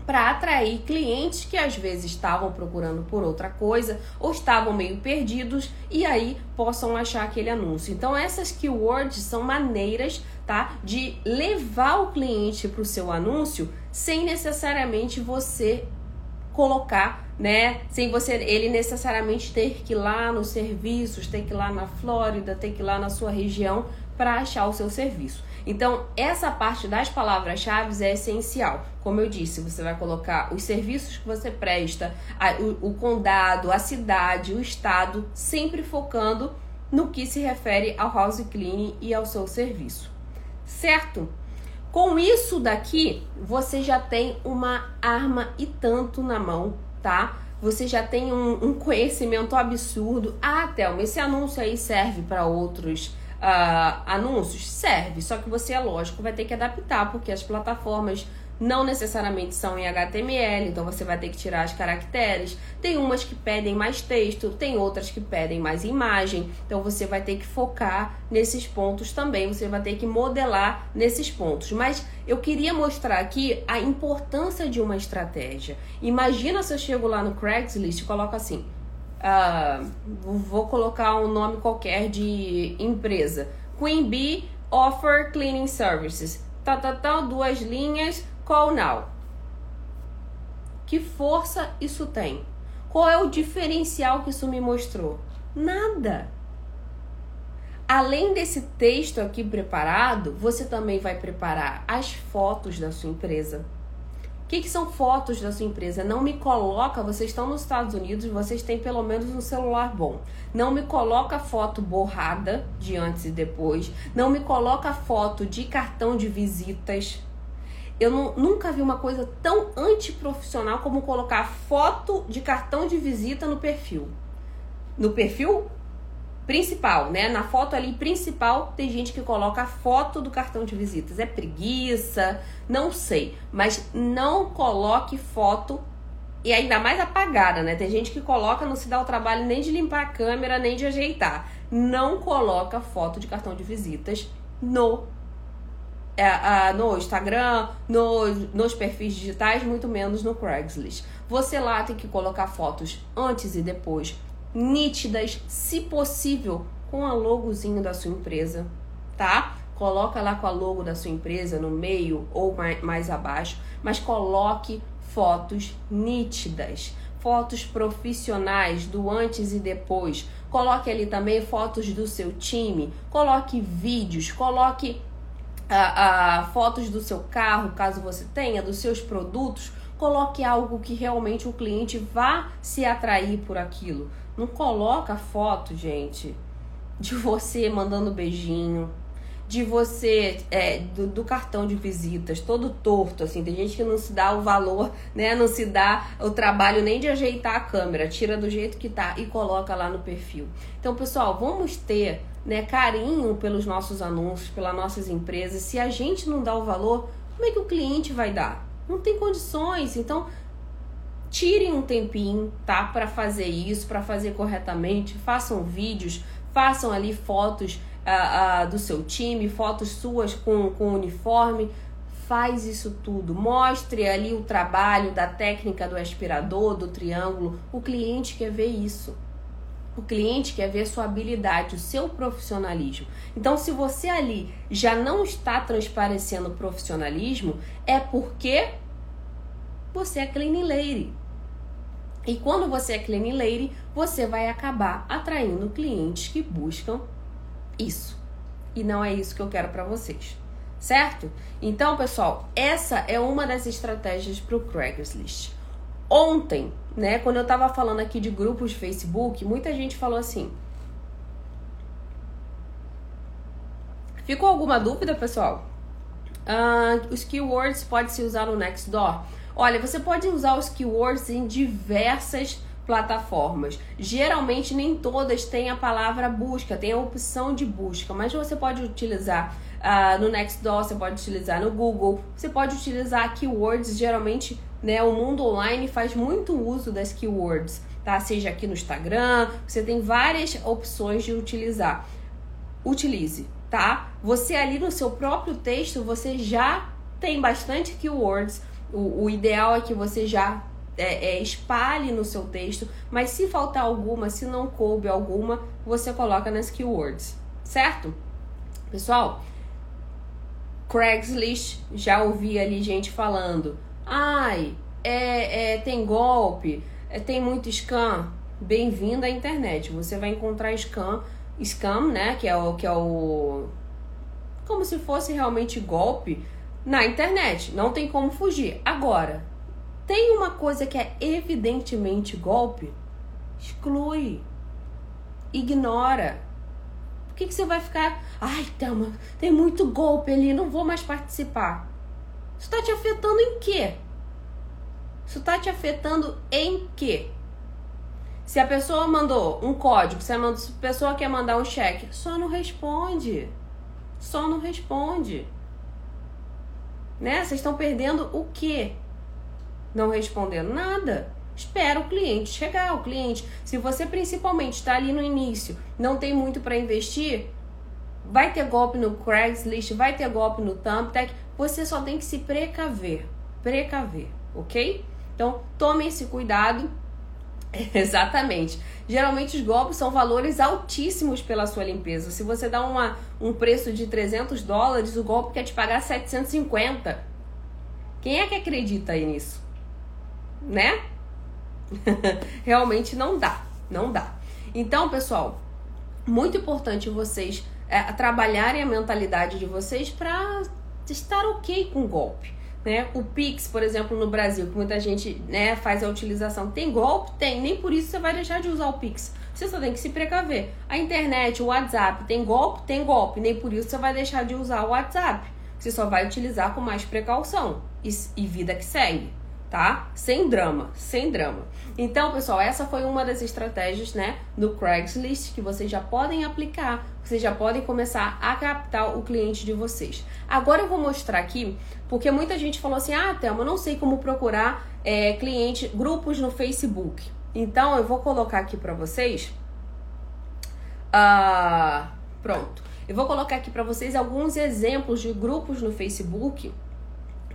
S1: para atrair clientes que às vezes estavam procurando por outra coisa ou estavam meio perdidos e aí possam achar aquele anúncio. Então essas keywords são maneiras, tá, de levar o cliente para o seu anúncio sem necessariamente você colocar, né, sem você ele necessariamente ter que ir lá nos serviços, ter que ir lá na Flórida, ter que ir lá na sua região para achar o seu serviço. Então, essa parte das palavras-chave é essencial. Como eu disse, você vai colocar os serviços que você presta, a, o, o condado, a cidade, o estado, sempre focando no que se refere ao house cleaning e ao seu serviço. Certo? Com isso daqui, você já tem uma arma e tanto na mão, tá? Você já tem um, um conhecimento absurdo. Ah, Thelma, esse anúncio aí serve para outros uh, anúncios? Serve, só que você, é lógico, vai ter que adaptar, porque as plataformas não necessariamente são em HTML, então você vai ter que tirar os caracteres. Tem umas que pedem mais texto, tem outras que pedem mais imagem, então você vai ter que focar nesses pontos também, você vai ter que modelar nesses pontos. Mas eu queria mostrar aqui a importância de uma estratégia. Imagina se eu chego lá no Craigslist e coloco assim: uh, vou colocar um nome qualquer de empresa. Queen Bee Offer Cleaning Services. Tal, tal, tal, duas linhas, call now. Que força isso tem? Qual é o diferencial que isso me mostrou? Nada. Além desse texto aqui preparado, você também vai preparar as fotos da sua empresa. Que, que, são fotos da sua empresa? Não me coloca, vocês estão nos Estados Unidos, vocês têm pelo menos um celular bom. Não me coloca foto borrada de antes e depois. Não me coloca foto de cartão de visitas. Eu não, nunca vi uma coisa tão antiprofissional como colocar foto de cartão de visita no perfil. No perfil principal, né? Na foto ali principal, tem gente que coloca a foto do cartão de visitas. É preguiça, não sei. Mas não coloque foto e ainda mais apagada, né? Tem gente que coloca, não se dá o trabalho nem de limpar a câmera, nem de ajeitar. Não coloca foto de cartão de visitas no é, no Instagram, no, nos perfis digitais, muito menos no Craigslist. Você lá tem que colocar fotos antes e depois, nítidas, se possível, com a logozinho da sua empresa, tá? Coloca lá com a logo da sua empresa no meio ou mais, mais abaixo, mas coloque fotos nítidas, fotos profissionais do antes e depois. Coloque ali também fotos do seu time, coloque vídeos, coloque a, a, fotos do seu carro, caso você tenha, dos seus produtos, coloque algo que realmente o cliente vá se atrair por aquilo. Não coloca foto, gente, de você mandando beijinho, de você é, do, do, cartão de visitas todo torto assim. Tem gente que não se dá o valor né não se dá o trabalho nem de ajeitar a câmera. Tira do jeito que tá e coloca lá no perfil. Então pessoal vamos ter né carinho pelos nossos anúncios pelas nossas empresas. Se a gente não dá o valor como é que o cliente vai dar? Não tem condições. Então tirem um tempinho, tá, para fazer isso, para fazer corretamente, façam vídeos, façam ali fotos uh, uh, do seu time, fotos suas com, com uniforme, faz isso tudo, mostre ali o trabalho da técnica do aspirador, do triângulo, o cliente quer ver isso. O cliente quer ver sua habilidade, o seu profissionalismo. Então, se você ali já não está transparecendo profissionalismo, é porque você é clean lady. E quando você é clean lady, você vai acabar atraindo clientes que buscam isso. E não é isso que eu quero para vocês. Certo? Então, pessoal, essa é uma das estratégias para o Craigslist. Ontem, né, quando eu tava falando aqui de grupos de Facebook, muita gente falou assim: Ficou alguma dúvida, pessoal? Uh, os keywords pode se usar no Nextdoor? Olha, você pode usar os keywords em diversas plataformas. Geralmente nem todas têm a palavra busca, tem a opção de busca, mas você pode utilizar uh, no Nextdoor, você pode utilizar no Google, você pode utilizar keywords. Geralmente, né, o mundo online faz muito uso das keywords, tá? Seja aqui no Instagram, você tem várias opções de utilizar. Utilize, tá? Você ali no seu próprio texto, você já tem bastante keywords o, o ideal é que você já é, é, espalhe no seu texto, mas se faltar alguma, se não coube alguma, você coloca nas keywords, certo? Pessoal, Craigslist, já ouvi ali gente falando, ai, é, é tem golpe, é, tem muito scam. Bem-vindo à internet. Você vai encontrar scam, scam, né? Que é o que é o como se fosse realmente golpe na internet. Não tem como fugir. Agora, tem uma coisa que é evidentemente golpe? Exclui. Ignora. Por que, que você vai ficar. Ai, Thelma, tem muito golpe ali, não vou mais participar. Isso está te afetando em quê? Isso está te afetando em quê? Se a pessoa mandou um código, se a pessoa quer mandar um cheque, só não responde. Só não responde. Né? Vocês estão perdendo o quê? Não respondendo nada. Espera o cliente chegar. O cliente, se você principalmente está ali no início, não tem muito para investir, vai ter golpe no Craigslist, vai ter golpe no Thumbtack. Você só tem que se precaver. Precaver, ok? Então, tome esse cuidado. Exatamente. Geralmente os golpes são valores altíssimos pela sua limpeza. Se você dá uma, um preço de 300 dólares, o golpe quer te pagar 750. Quem é que acredita aí nisso? Né? Realmente não dá, não dá. Então, pessoal, muito importante vocês é, trabalharem a mentalidade de vocês para estar ok com o golpe. Né? O Pix, por exemplo, no Brasil, que muita gente né, faz a utilização. Tem golpe? Tem. Nem por isso você vai deixar de usar o Pix. Você só tem que se precaver. A internet, o WhatsApp, tem golpe? Tem golpe. Nem por isso você vai deixar de usar o WhatsApp. Você só vai utilizar com mais precaução. E, e vida que segue tá? Sem drama, sem drama. Então, pessoal, essa foi uma das estratégias, né, do Craigslist que vocês já podem aplicar, vocês já podem começar a captar o cliente de vocês. Agora eu vou mostrar aqui, porque muita gente falou assim: ah, Thelma, não sei como procurar é, cliente, grupos no Facebook. Então, eu vou colocar aqui para vocês. Ah, pronto. Eu vou colocar aqui para vocês alguns exemplos de grupos no Facebook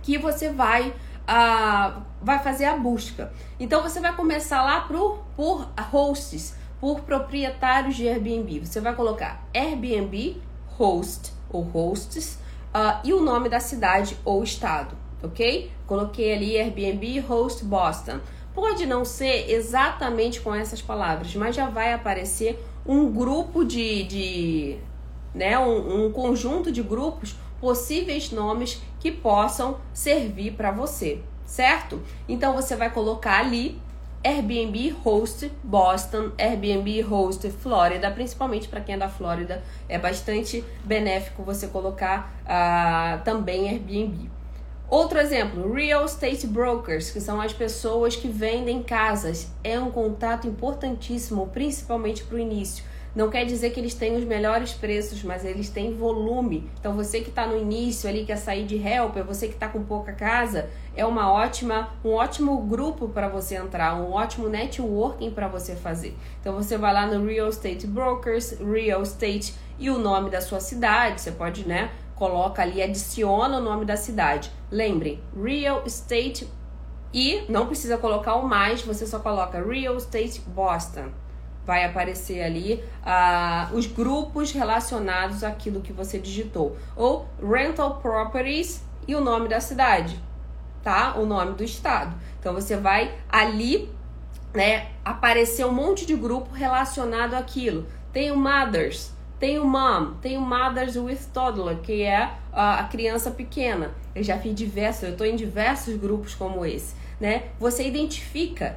S1: que você vai a, vai fazer a busca. Então você vai começar lá por, por hosts, por proprietários de Airbnb. Você vai colocar Airbnb host ou hosts uh, e o nome da cidade ou estado, ok? Coloquei ali Airbnb host Boston. Pode não ser exatamente com essas palavras, mas já vai aparecer um grupo de, de né, um, um conjunto de grupos possíveis nomes que possam servir para você, certo? Então você vai colocar ali Airbnb Host Boston, Airbnb Host Flórida, principalmente para quem é da Flórida, é bastante benéfico você colocar uh, também Airbnb. Outro exemplo, real estate brokers, que são as pessoas que vendem casas. É um contato importantíssimo, principalmente para o início. Não quer dizer que eles têm os melhores preços, mas eles têm volume. Então você que está no início ali quer sair de helper, você que está com pouca casa, é uma ótima, um ótimo grupo para você entrar, um ótimo networking para você fazer. Então você vai lá no Real Estate Brokers, Real Estate e o nome da sua cidade, você pode, né, coloca ali, adiciona o nome da cidade. Lembre, Real Estate e não precisa colocar o mais, você só coloca Real Estate Boston vai aparecer ali uh, os grupos relacionados àquilo que você digitou. Ou rental properties e o nome da cidade, tá? O nome do estado. Então você vai ali, né, aparecer um monte de grupo relacionado àquilo. Tem o mothers, tem o mom, tem o mothers with toddler, que é uh, a criança pequena. Eu já fiz diversos, eu estou em diversos grupos como esse, né? Você identifica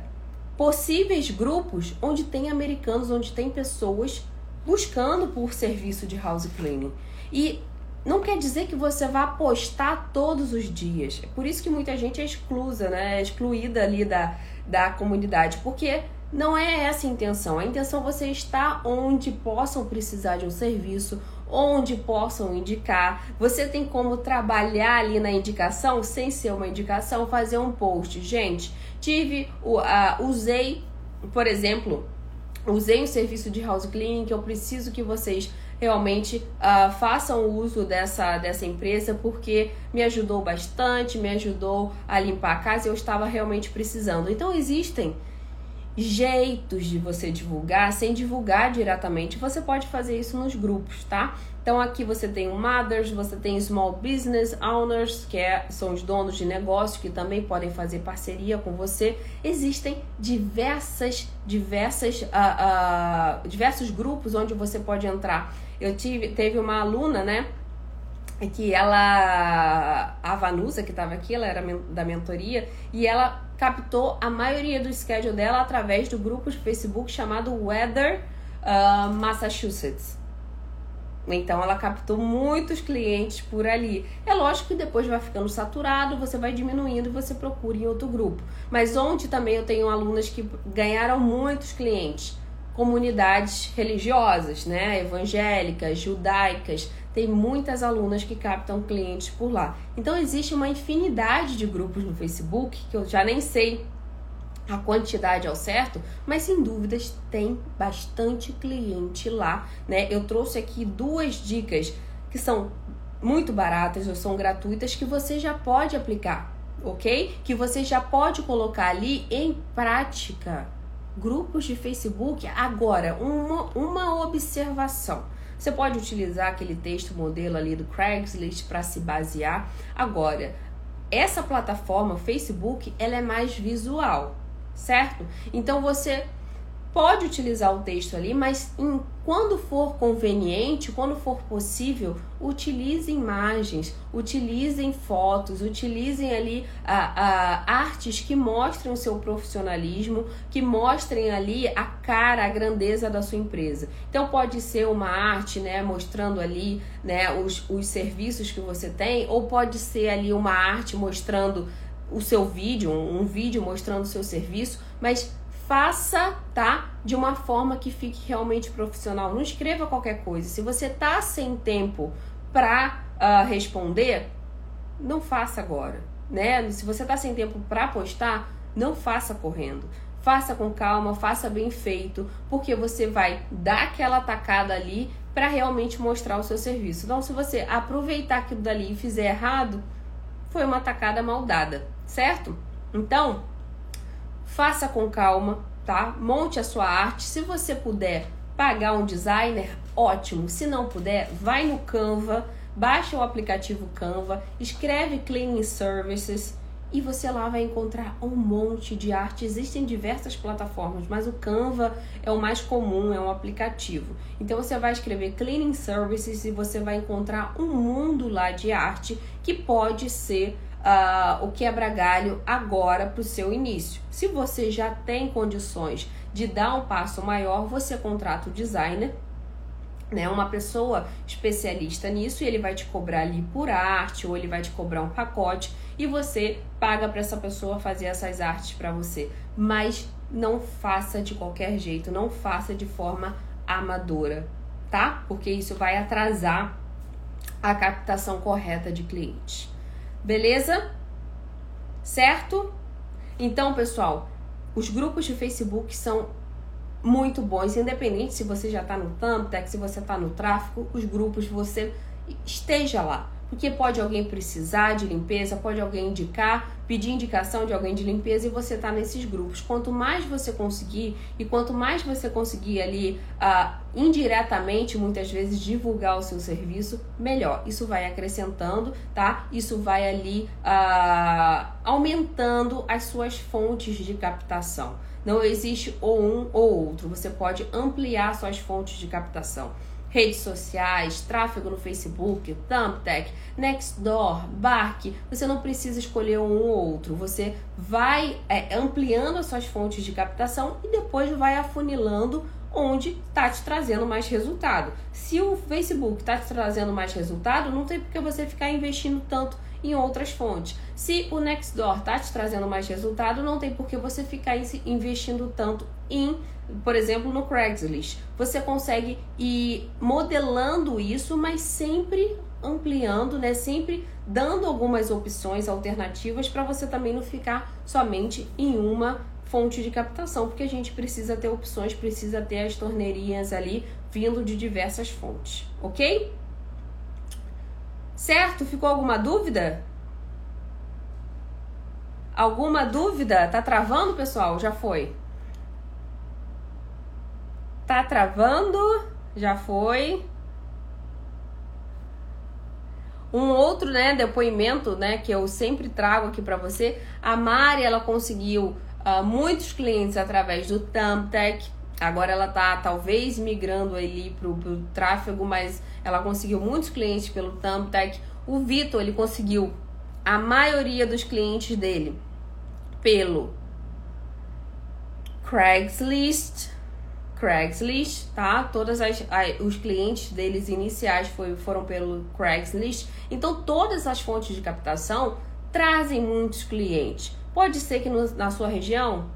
S1: possíveis grupos onde tem americanos, onde tem pessoas buscando por serviço de house cleaning. E não quer dizer que você vá postar todos os dias. É por isso que muita gente é exclusa, né? É excluída ali da, da comunidade, porque não é essa a intenção. A intenção é você estar onde possam precisar de um serviço, onde possam indicar. Você tem como trabalhar ali na indicação sem ser uma indicação, fazer um post. Gente, tive, uh, usei, por exemplo, usei um serviço de house cleaning que eu preciso que vocês realmente uh, façam uso dessa, dessa empresa porque me ajudou bastante, me ajudou a limpar a casa e eu estava realmente precisando. Então existem jeitos de você divulgar sem divulgar diretamente. Você pode fazer isso nos grupos, tá? Então aqui você tem mothers, você tem small business owners, que é, são os donos de negócio que também podem fazer parceria com você. Existem diversas, diversas, uh, uh, diversos grupos onde você pode entrar. Eu tive, teve uma aluna, né? que ela, a Vanusa que estava aqui, ela era da mentoria, e ela captou a maioria do schedule dela através do grupo de Facebook chamado Weather uh, Massachusetts. Então ela captou muitos clientes por ali. É lógico que depois vai ficando saturado, você vai diminuindo e você procura em outro grupo. Mas onde também eu tenho alunas que ganharam muitos clientes, comunidades religiosas, né, evangélicas, judaicas, tem muitas alunas que captam clientes por lá. Então existe uma infinidade de grupos no Facebook que eu já nem sei a quantidade ao certo, mas sem dúvidas tem bastante cliente lá, né? Eu trouxe aqui duas dicas que são muito baratas ou são gratuitas que você já pode aplicar, ok? Que você já pode colocar ali em prática Grupos de Facebook, agora, uma, uma observação. Você pode utilizar aquele texto modelo ali do Craigslist para se basear. Agora, essa plataforma, Facebook, ela é mais visual, certo? Então você pode utilizar o texto ali, mas em, quando for conveniente, quando for possível, utilize imagens, utilizem fotos, utilizem ali a, a, artes que mostrem o seu profissionalismo, que mostrem ali a cara, a grandeza da sua empresa. Então pode ser uma arte, né, mostrando ali, né, os, os serviços que você tem, ou pode ser ali uma arte mostrando o seu vídeo, um, vídeo mostrando o seu serviço, mas faça, tá? De uma forma que fique realmente profissional. Não escreva qualquer coisa. Se você tá sem tempo para uh, ah, responder, não faça agora, né? Se você tá sem tempo para postar, não faça correndo. Faça com calma, faça bem feito, porque você vai dar aquela tacada ali para realmente mostrar o seu serviço. Então, se você aproveitar aquilo dali e fizer errado, foi uma tacada mal dada, certo? Então, faça com calma, tá? Monte a sua arte. Se você puder pagar um designer, ótimo. Se não puder, vai no Canva, baixa o aplicativo Canva, escreve Cleaning Services e você lá vai encontrar um monte de arte. Existem diversas plataformas, mas o Canva é o mais comum, é um aplicativo. Então você vai escrever Cleaning Services e você vai encontrar um mundo lá de arte que pode ser uh, o quebra-galho agora para o seu início. Se você já tem condições de dar um passo maior, você contrata o designer né, uma pessoa especialista nisso e ele vai te cobrar ali por arte ou ele vai te cobrar um pacote e você paga para essa pessoa fazer essas artes para você. Mas não faça de qualquer jeito, não faça de forma amadora, tá? Porque isso vai atrasar a captação correta de clientes. Beleza? Certo? Então, pessoal, os grupos de Facebook são muito bons, independente se você já está no Thumbtack, se você está no tráfego, os grupos você esteja lá. Porque pode alguém precisar de limpeza, pode alguém indicar, pedir indicação de alguém de limpeza e você tá nesses grupos. Quanto mais você conseguir e quanto mais você conseguir ali uh, indiretamente, muitas vezes, divulgar o seu serviço, melhor. Isso vai acrescentando, tá? Isso vai ali uh, aumentando as suas fontes de captação. Não existe ou um ou outro. Você pode ampliar suas fontes de captação redes sociais, tráfego no Facebook, Thumbtack, Nextdoor, Bark. Você não precisa escolher um ou outro. Você vai é, ampliando as suas fontes de captação e depois vai afunilando onde está te trazendo mais resultado. Se o Facebook está te trazendo mais resultado, não tem por que você ficar investindo tanto em outras fontes. Se o Nextdoor está te trazendo mais resultado, não tem por que você ficar investindo tanto em, por exemplo, no Craigslist. Você consegue ir modelando isso, mas sempre ampliando, né? Sempre dando algumas opções alternativas para você também não ficar somente em uma fonte de captação, porque a gente precisa ter opções, precisa ter as torneirinhas ali vindo de diversas fontes, ok? Certo? Ficou alguma dúvida? Alguma dúvida? Tá travando, pessoal? Já foi. Tá travando? Já foi. Um outro, né, depoimento, né, que eu sempre trago aqui para você, a Mari, ela conseguiu uh, muitos clientes através do Thumbtack. Agora ela tá talvez migrando ali pro, pro tráfego, mas ela conseguiu muitos clientes pelo Thumbtack. O Vitor, ele conseguiu a maioria dos clientes dele pelo Craigslist, Craigslist, tá? Todas as, as, os clientes deles iniciais foi, foram pelo Craigslist. Então todas as fontes de captação trazem muitos clientes. Pode ser que no, na sua região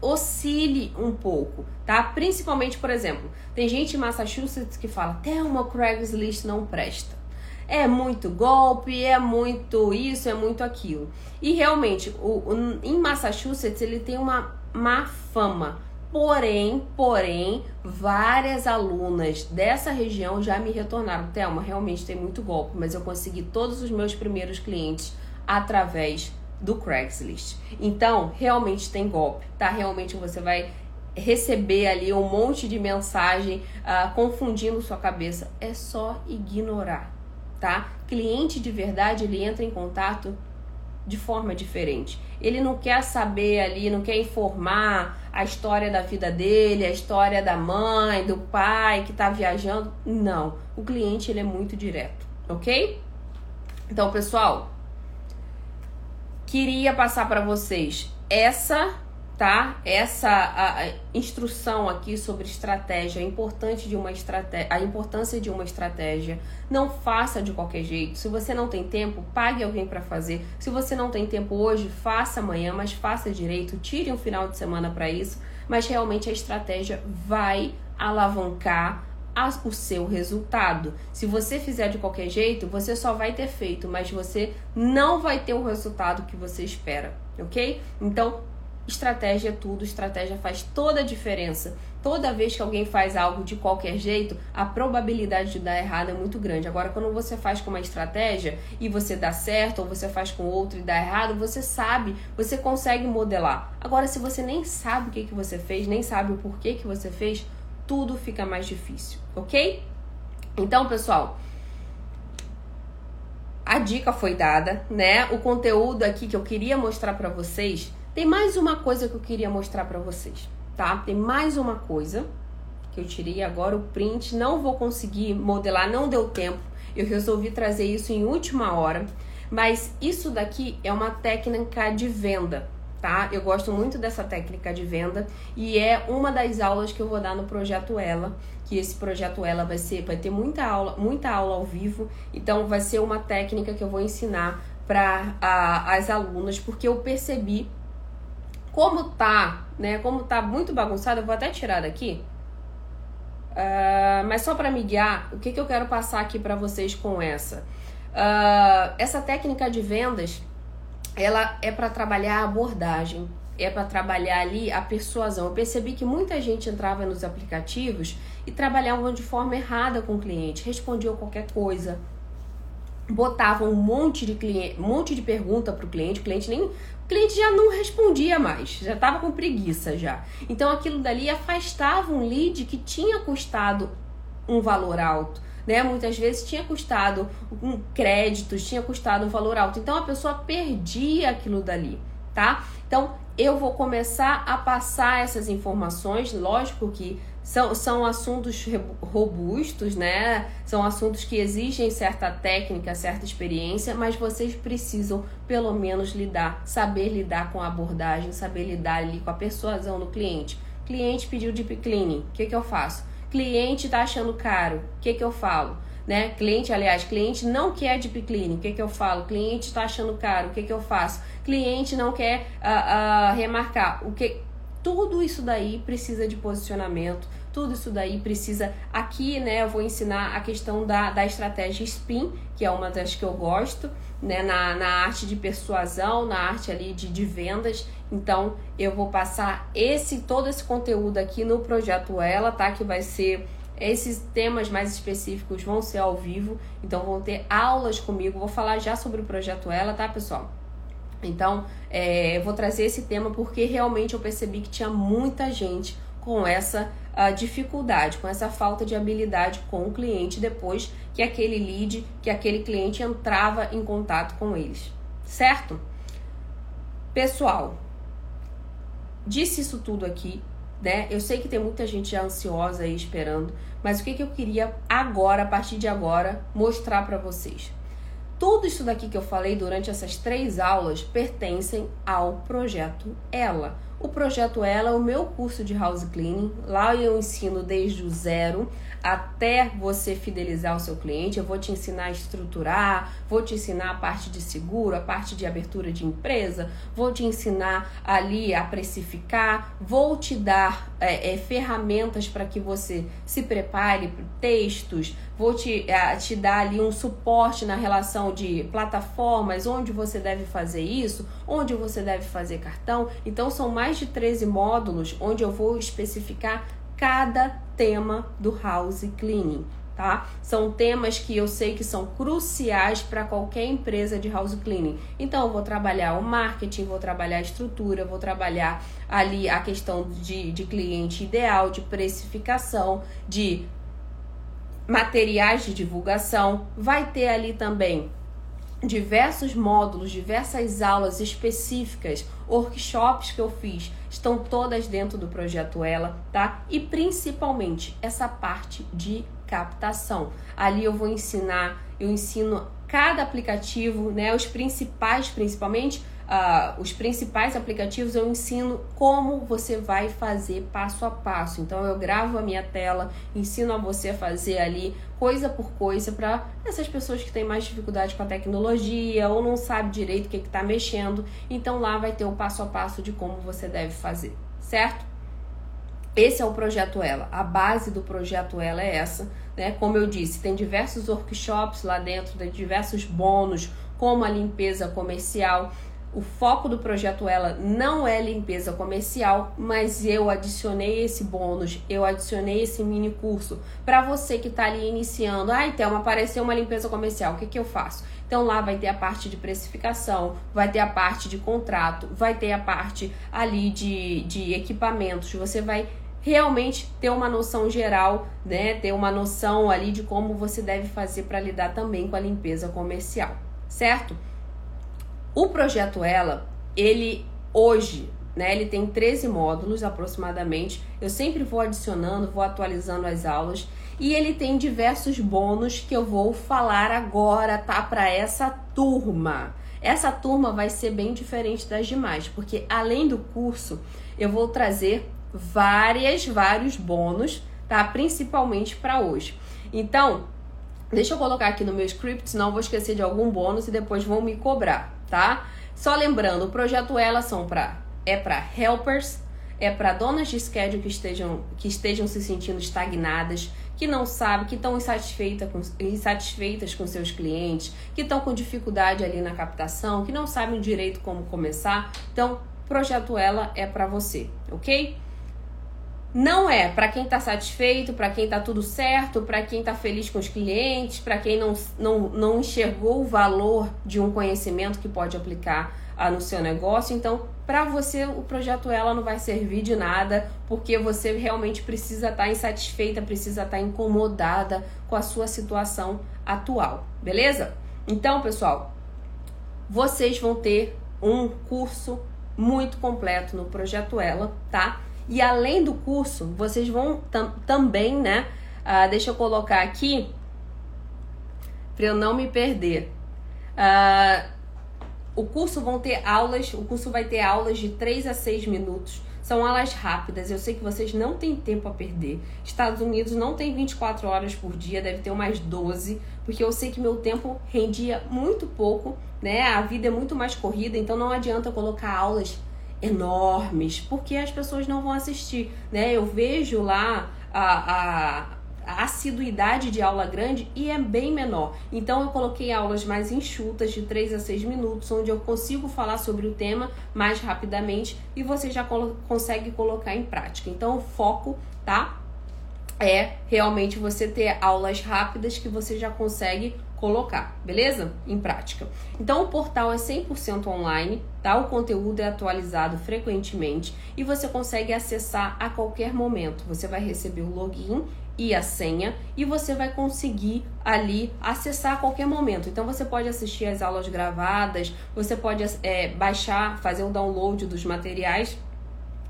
S1: oscile um pouco, tá? Principalmente, por exemplo, tem gente em Massachusetts que fala: até uma Craigslist não presta. É muito golpe, é muito isso, é muito aquilo. E realmente, o, o, em Massachusetts ele tem uma má fama. Porém, porém, várias alunas dessa região já me retornaram. Thelma, realmente tem muito golpe, mas eu consegui todos os meus primeiros clientes através do Craigslist. Então, realmente tem golpe, tá? Realmente você vai receber ali um monte de mensagem uh, confundindo sua cabeça. É só ignorar, tá? Cliente de verdade, ele entra em contato de forma diferente. Ele não quer saber ali, não quer informar a história da vida dele, a história da mãe, do pai que está viajando. Não, o cliente ele é muito direto, ok? Então, pessoal, queria passar para vocês essa tá? Essa a, a instrução aqui sobre estratégia, importante de uma estratégia, a importância de uma estratégia. Não faça de qualquer jeito. Se você não tem tempo, pague alguém para fazer. Se você não tem tempo hoje, faça amanhã, mas faça direito. Tire um final de semana para isso. Mas realmente a estratégia vai alavancar o seu resultado. Se você fizer de qualquer jeito, você só vai ter feito, mas você não vai ter o resultado que você espera, ok? Então Estratégia é tudo, estratégia faz toda a diferença. Toda vez que alguém faz algo de qualquer jeito, a probabilidade de dar errado é muito grande. Agora, quando você faz com uma estratégia e você dá certo, ou você faz com outro e dá errado, você sabe, você consegue modelar. Agora, se você nem sabe o que, que você fez, nem sabe o porquê que você fez, tudo fica mais difícil, ok? Então, pessoal, a dica foi dada, né? O conteúdo aqui que eu queria mostrar para vocês tem mais uma coisa que eu queria mostrar para vocês, tá? Tem mais uma coisa que eu tirei agora o print, não vou conseguir modelar, não deu tempo. Eu resolvi trazer isso em última hora, mas isso daqui é uma técnica de venda, tá? Eu gosto muito dessa técnica de venda e é uma das aulas que eu vou dar no projeto Ela, que esse projeto Ela vai ser, vai ter muita aula, muita aula ao vivo, então vai ser uma técnica que eu vou ensinar para as alunas, porque eu percebi como tá, né? Como tá muito bagunçado, eu vou até tirar daqui. Uh, mas só para me guiar, o que, que eu quero passar aqui para vocês com essa? Uh, essa técnica de vendas, ela é para trabalhar a abordagem, é para trabalhar ali a persuasão. Eu percebi que muita gente entrava nos aplicativos e trabalhavam de forma errada com o cliente, respondiam qualquer coisa, botavam um monte de cliente, um monte de pergunta para o cliente, o cliente nem cliente já não respondia mais, já estava com preguiça já. Então aquilo dali afastava um lead que tinha custado um valor alto. Né? Muitas vezes tinha custado um créditos, tinha custado um valor alto. Então a pessoa perdia aquilo dali, tá? Então eu vou começar a passar essas informações, lógico que são, são assuntos robustos, né? São assuntos que exigem certa técnica, certa experiência, mas vocês precisam pelo menos lidar, saber lidar com a abordagem, saber lidar ali com a persuasão do cliente. Cliente pediu deep cleaning, o que, que eu faço? Cliente tá achando caro, o que, que eu falo? Né? Cliente, aliás, cliente não quer deep cleaning, o que, que eu falo? Cliente está achando caro, o que, que eu faço? Cliente não quer uh, uh, remarcar, o que? Tudo isso daí precisa de posicionamento, tudo isso daí precisa. Aqui, né, eu vou ensinar a questão da, da estratégia SPIN, que é uma das que eu gosto, né, na, na arte de persuasão, na arte ali de, de vendas. Então, eu vou passar esse todo esse conteúdo aqui no projeto Ela, tá? Que vai ser esses temas mais específicos vão ser ao vivo, então vão ter aulas comigo. Vou falar já sobre o projeto Ela, tá, pessoal? Então, é, eu vou trazer esse tema porque realmente eu percebi que tinha muita gente com essa uh, dificuldade, com essa falta de habilidade com o cliente depois que aquele lead, que aquele cliente entrava em contato com eles, certo? Pessoal, disse isso tudo aqui, né? Eu sei que tem muita gente ansiosa aí esperando, mas o que, que eu queria agora, a partir de agora, mostrar para vocês? Tudo isso daqui que eu falei durante essas três aulas pertencem ao projeto Ela o projeto Ela é o meu curso de house cleaning. Lá eu ensino desde o zero até você fidelizar o seu cliente. Eu vou te ensinar a estruturar, vou te ensinar a parte de seguro, a parte de abertura de empresa, vou te ensinar ali a precificar, vou te dar é, é, ferramentas para que você se prepare, textos, vou te, é, te dar ali um suporte na relação de plataformas, onde você deve fazer isso, onde você deve fazer cartão. Então, são mais de 13 módulos onde eu vou especificar cada tema do house cleaning, tá? São temas que eu sei que são cruciais para qualquer empresa de house cleaning. Então, eu vou trabalhar o marketing, vou trabalhar a estrutura, vou trabalhar ali a questão de, de cliente ideal, de precificação, de materiais de divulgação. Vai ter ali também diversos módulos, diversas aulas específicas, workshops que eu fiz, estão todas dentro do projeto Ela, tá? E principalmente essa parte de captação. Ali eu vou ensinar, eu ensino cada aplicativo, né? Os principais, principalmente, uh, os principais aplicativos eu ensino como você vai fazer passo a passo. Então eu gravo a minha tela, ensino a você a fazer ali coisa por coisa para essas pessoas que têm mais dificuldade com a tecnologia ou não sabe direito o que está mexendo. Então lá vai ter o passo a passo de como você deve fazer, certo? Esse é o projeto Ela. A base do projeto Ela é essa, né? Como eu disse, tem diversos workshops lá dentro, tem diversos bônus, como a limpeza comercial. O foco do projeto Ela não é limpeza comercial, mas eu adicionei esse bônus, eu adicionei esse mini curso para você que está ali iniciando. Ai, Thelma, apareceu uma limpeza comercial, o que, que eu faço? Então lá vai ter a parte de precificação, vai ter a parte de contrato, vai ter a parte ali de, de equipamentos. Você vai realmente ter uma noção geral, né? Ter uma noção ali de como você deve fazer para lidar também com a limpeza comercial, certo? O projeto Ela, ele hoje, né, ele tem 13 módulos aproximadamente. Eu sempre vou adicionando, vou atualizando as aulas e ele tem diversos bônus que eu vou falar agora, tá, para essa turma. Essa turma vai ser bem diferente das demais, porque além do curso, eu vou trazer várias, vários bônus, tá? Principalmente para hoje. Então, deixa eu colocar aqui no meu script, senão vou esquecer de algum bônus e depois vão me cobrar, tá? Só lembrando, o projeto Ela são para é para helpers, é para donas de schedule que estejam que estejam se sentindo estagnadas, que não sabem, que estão insatisfeitas com, insatisfeitas com seus clientes, que estão com dificuldade ali na captação, que não sabem direito como começar. Então, projeto Ela é para você, ok? Não é para quem está satisfeito, para quem está tudo certo, para quem está feliz com os clientes, para quem não, não, não enxergou o valor de um conhecimento que pode aplicar ah, no seu negócio. Então, para você, o projeto Ela não vai servir de nada, porque você realmente precisa estar tá insatisfeita, precisa estar tá incomodada com a sua situação atual, beleza? Então, pessoal, vocês vão ter um curso muito completo no projeto Ela, tá? E além do curso, vocês vão tam também, né? Uh, deixa eu colocar aqui para eu não me perder. Uh, o curso vão ter aulas, o curso vai ter aulas de 3 a 6 minutos. São aulas rápidas, eu sei que vocês não têm tempo a perder. Estados Unidos não tem 24 horas por dia, deve ter umas 12, porque eu sei que meu tempo rendia muito pouco, né? A vida é muito mais corrida, então não adianta colocar aulas enormes, porque as pessoas não vão assistir, né? Eu vejo lá a, a, a assiduidade de aula grande e é bem menor. Então eu coloquei aulas mais enxutas, de 3 a 6 minutos, onde eu consigo falar sobre o tema mais rapidamente e você já colo consegue colocar em prática. Então o foco, tá? É realmente você ter aulas rápidas que você já consegue colocar, beleza? Em prática. Então o portal é 100% online, tá? O conteúdo é atualizado frequentemente e você consegue acessar a qualquer momento. Você vai receber o login e a senha e você vai conseguir ali acessar a qualquer momento. Então você pode assistir as aulas gravadas, você pode é, baixar, fazer o download dos materiais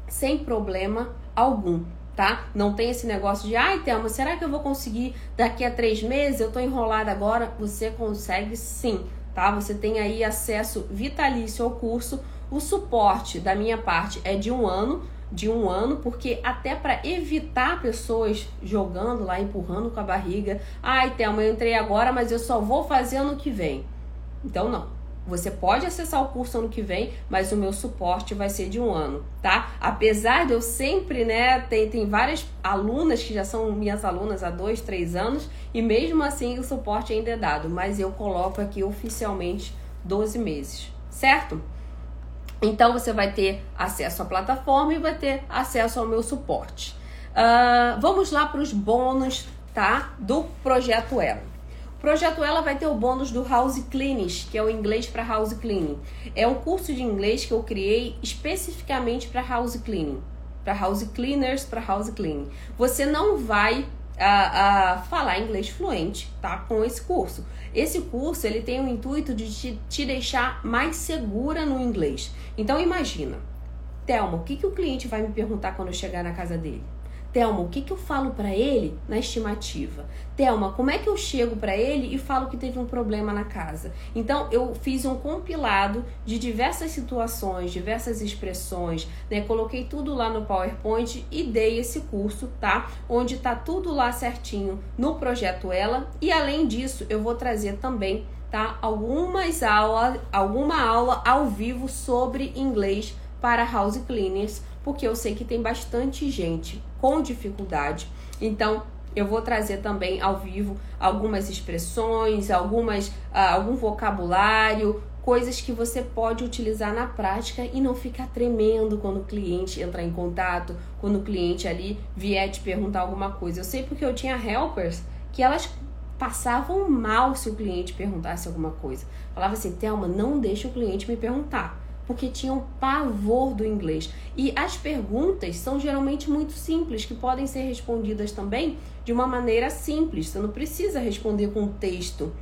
S1: sem problema algum tá? Não tem esse negócio de, ai, Thelma, será que eu vou conseguir daqui a três meses? Eu tô enrolada agora. Você consegue sim, tá? Você tem aí acesso vitalício ao curso. O suporte da minha parte é de um ano, de um ano, porque até para evitar pessoas jogando lá, empurrando com a barriga. Ai, Thelma, eu entrei agora, mas eu só vou fazer ano que vem. Então, não. Você pode acessar o curso ano que vem, mas o meu suporte vai ser de um ano, tá? Apesar de eu sempre, né, tem, tem várias alunas que já são minhas alunas há dois, três anos, e mesmo assim o suporte ainda é dado, mas eu coloco aqui oficialmente 12 meses, certo? Então você vai ter acesso à plataforma e vai ter acesso ao meu suporte. Uh, vamos lá para os bônus tá? Do projeto Ela. Projeto Ela vai ter o bônus do House Cleaning, que é o inglês para house cleaning. É um curso de inglês que eu criei especificamente para house cleaning, para house cleaners, para house cleaning. Você não vai a, a, falar inglês fluente, tá? Com esse curso. Esse curso ele tem o intuito de te, te deixar mais segura no inglês. Então imagina, Thelma, o que, que o cliente vai me perguntar quando eu chegar na casa dele? Thelma, o que, que eu falo para ele na estimativa? Thelma, como é que eu chego para ele e falo que teve um problema na casa? Então, eu fiz um compilado de diversas situações, diversas expressões, né? Coloquei tudo lá no PowerPoint e dei esse curso, tá? Onde tá tudo lá certinho no projeto Ela. E além disso, eu vou trazer também, tá? Algumas aulas, alguma aula ao vivo sobre inglês para house cleaners, porque eu sei que tem bastante gente com dificuldade. Então, eu vou trazer também ao vivo algumas expressões, algumas uh, algum vocabulário, coisas que você pode utilizar na prática e não ficar tremendo quando o cliente entrar em contato, quando o cliente ali vier te perguntar alguma coisa. Eu sei porque eu tinha helpers que elas passavam mal se o cliente perguntasse alguma coisa. Falava assim, Thelma, não deixa o cliente me perguntar porque tinham pavor do inglês. E as perguntas são geralmente muito simples, que podem ser respondidas também de uma maneira simples. Você não precisa responder com texto.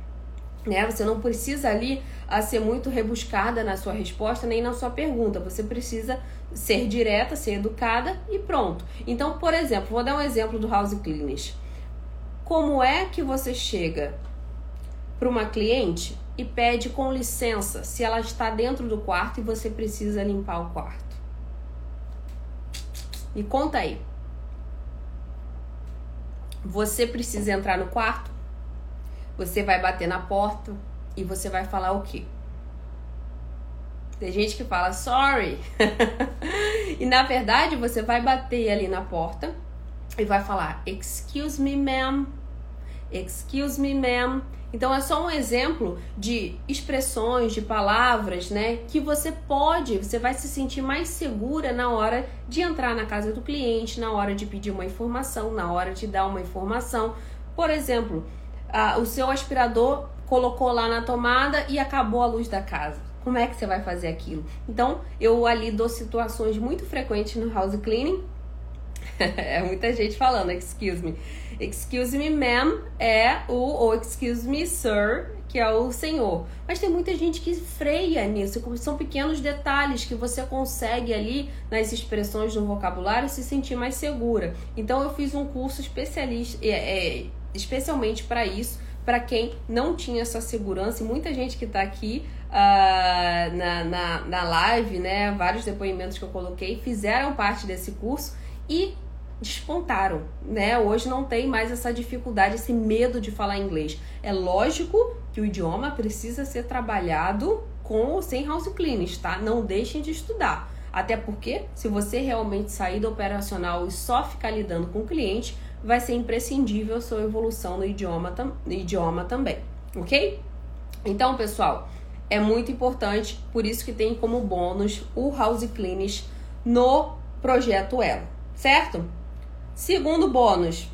S1: Né? Você não precisa ali a ser muito rebuscada na sua resposta nem na sua pergunta. Você precisa ser direta, ser educada e pronto. Então, por exemplo, vou dar um exemplo do House Cleaners. Como é que você chega para uma cliente e pede com licença se ela está dentro do quarto e você precisa limpar o quarto. Me conta aí. Você precisa entrar no quarto? Você vai bater na porta e você vai falar o quê? Tem gente que fala sorry. e na verdade você vai bater ali na porta e vai falar excuse me, ma'am. Excuse me, ma'am. Então é só um exemplo de expressões, de palavras, né, que você pode, você vai se sentir mais segura na hora de entrar na casa do cliente, na hora de pedir uma informação, na hora de dar uma informação. Por exemplo, o seu aspirador colocou lá na tomada e acabou a luz da casa. Como é que você vai fazer aquilo? Então, eu ali dou situações muito frequentes no house cleaning é muita gente falando, excuse me. Excuse me, ma'am é o ou excuse me, sir, que é o senhor. Mas tem muita gente que freia nisso, são pequenos detalhes que você consegue ali nas expressões do vocabulário se sentir mais segura. Então eu fiz um curso especialista, é, é, especialmente para isso, para quem não tinha essa segurança, e muita gente que está aqui uh, na, na, na live, né? Vários depoimentos que eu coloquei fizeram parte desse curso e despontaram, né? Hoje não tem mais essa dificuldade, esse medo de falar inglês. É lógico que o idioma precisa ser trabalhado com ou sem house cleaners, tá? Não deixem de estudar. Até porque, se você realmente sair do operacional e só ficar lidando com o cliente, vai ser imprescindível a sua evolução no idioma, no idioma também, ok? Então, pessoal, é muito importante, por isso que tem como bônus o House Cleaners no projeto Ela, certo? Segundo bônus,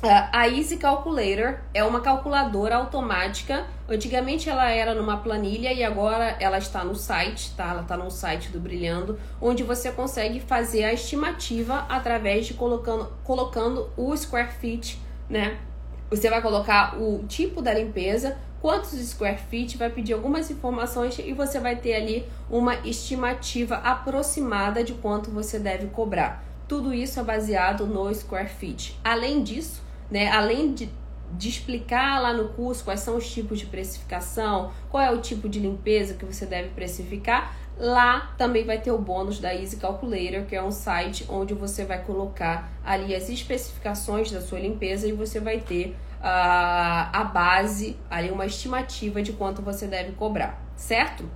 S1: a Easy Calculator é uma calculadora automática. Antigamente ela era numa planilha e agora ela está no site, tá? Ela está no site do Brilhando, onde você consegue fazer a estimativa através de colocando, colocando o square feet, né? Você vai colocar o tipo da limpeza, quantos square feet, vai pedir algumas informações e você vai ter ali uma estimativa aproximada de quanto você deve cobrar. Tudo isso é baseado no square feet. Além disso, né, além de, de explicar lá no curso quais são os tipos de precificação, qual é o tipo de limpeza que você deve precificar, lá também vai ter o bônus da Easy Calculator, que é um site onde você vai colocar ali as especificações da sua limpeza e você vai ter uh, a base, ali uma estimativa de quanto você deve cobrar, certo?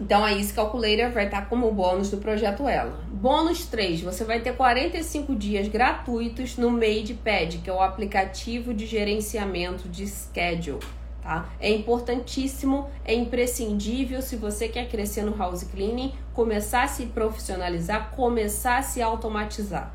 S1: Então a Easy Calculator vai estar como bônus do projeto Ela. Bônus 3, você vai ter 45 dias gratuitos no MadePad, que é o aplicativo de gerenciamento de schedule. Tá? É importantíssimo, é imprescindível se você quer crescer no house cleaning, começar a se profissionalizar, começar a se automatizar.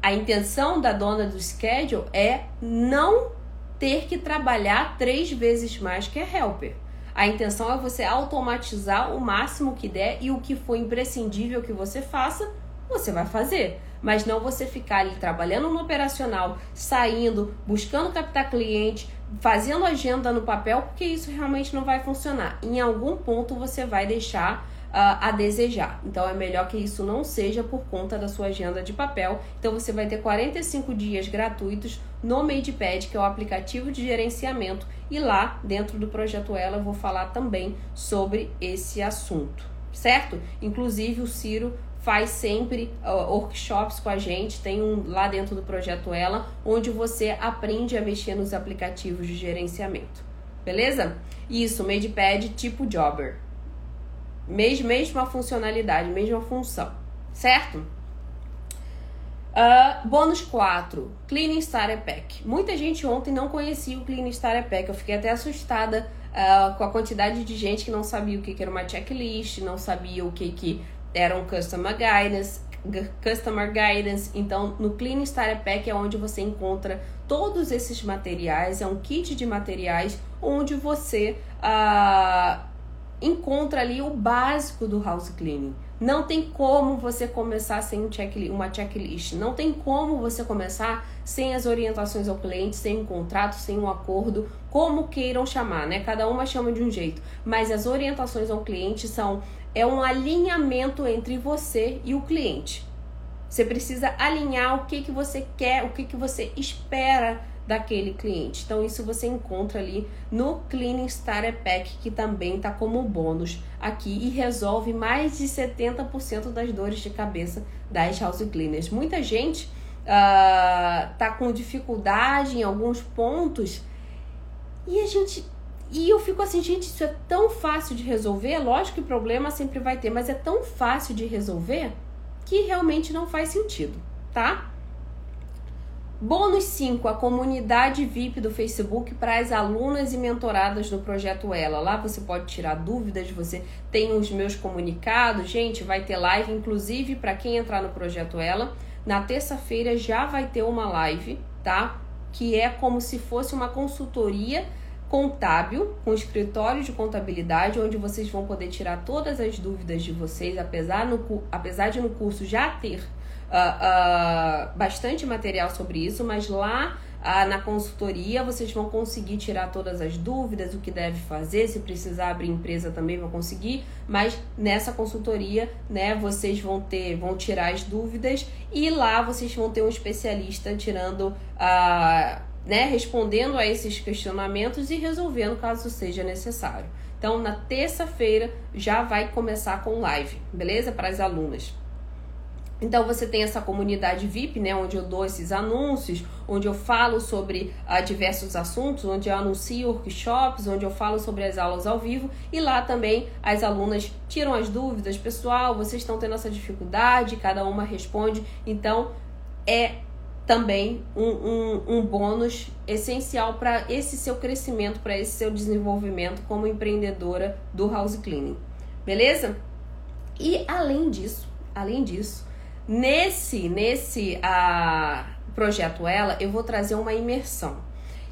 S1: a intenção da dona do schedule é não ter que trabalhar três vezes mais que a helper. A intenção é você automatizar o máximo que der e o que for imprescindível que você faça, você vai fazer. Mas não você ficar ali trabalhando no operacional, saindo, buscando captar cliente, fazendo agenda no papel, porque isso realmente não vai funcionar. Em algum ponto você vai deixar a desejar. Então é melhor que isso não seja por conta da sua agenda de papel. Então você vai ter 45 dias gratuitos no MadePad, que é o aplicativo de gerenciamento, e lá dentro do projeto Ela eu vou falar também sobre esse assunto, certo? Inclusive o Ciro faz sempre uh, workshops com a gente, tem um lá dentro do projeto Ela, onde você aprende a mexer nos aplicativos de gerenciamento. Beleza? Isso, MadePad tipo Jobber. Mesma, mesma funcionalidade, mesma função, certo? Uh, bônus 4, Cleaning Starter Pack. Muita gente ontem não conhecia o Cleaning Starter Pack. Eu fiquei até assustada uh, com a quantidade de gente que não sabia o que, que era uma checklist, não sabia o que, que era um Customer Guidance. Customer Guidance. Então, no Clean Starter Pack é onde você encontra todos esses materiais. É um kit de materiais onde você uh, encontra ali o básico do house cleaning. Não tem como você começar sem um checklist, uma checklist. Não tem como você começar sem as orientações ao cliente, sem um contrato, sem um acordo, como queiram chamar, né? Cada uma chama de um jeito. Mas as orientações ao cliente são é um alinhamento entre você e o cliente. Você precisa alinhar o que, que você quer, o que, que você espera daquele cliente. Então, isso você encontra ali no Cleaning Starter Pack, que também está como bônus aqui e resolve mais de 70% das dores de cabeça das house cleaners. Muita gente uh, tá com dificuldade em alguns pontos e a gente. E eu fico assim, gente, isso é tão fácil de resolver. Lógico que problema sempre vai ter, mas é tão fácil de resolver que realmente não faz sentido, tá? Bônus 5, a comunidade VIP do Facebook para as alunas e mentoradas do projeto Ela. Lá você pode tirar dúvidas, você tem os meus comunicados. Gente, vai ter live, inclusive para quem entrar no projeto Ela. Na terça-feira já vai ter uma live, tá? Que é como se fosse uma consultoria contábil, com escritório de contabilidade, onde vocês vão poder tirar todas as dúvidas de vocês, apesar, no, apesar de no curso já ter uh, bastante material sobre isso, mas lá uh, na consultoria vocês vão conseguir tirar todas as dúvidas, o que deve fazer, se precisar abrir empresa também vão conseguir, mas nessa consultoria, né, vocês vão ter, vão tirar as dúvidas e lá vocês vão ter um especialista tirando a né, respondendo a esses questionamentos e resolvendo caso seja necessário. Então, na terça-feira já vai começar com live, beleza? Para as alunas. Então você tem essa comunidade VIP, né, onde eu dou esses anúncios, onde eu falo sobre uh, diversos assuntos, onde eu anuncio workshops, onde eu falo sobre as aulas ao vivo e lá também as alunas tiram as dúvidas, pessoal, vocês estão tendo essa dificuldade, cada uma responde, então é também um, um, um bônus essencial para esse seu crescimento, para esse seu desenvolvimento como empreendedora do house cleaning, beleza? E além disso, além disso, Nesse, nesse projeto Ela, eu vou trazer uma imersão.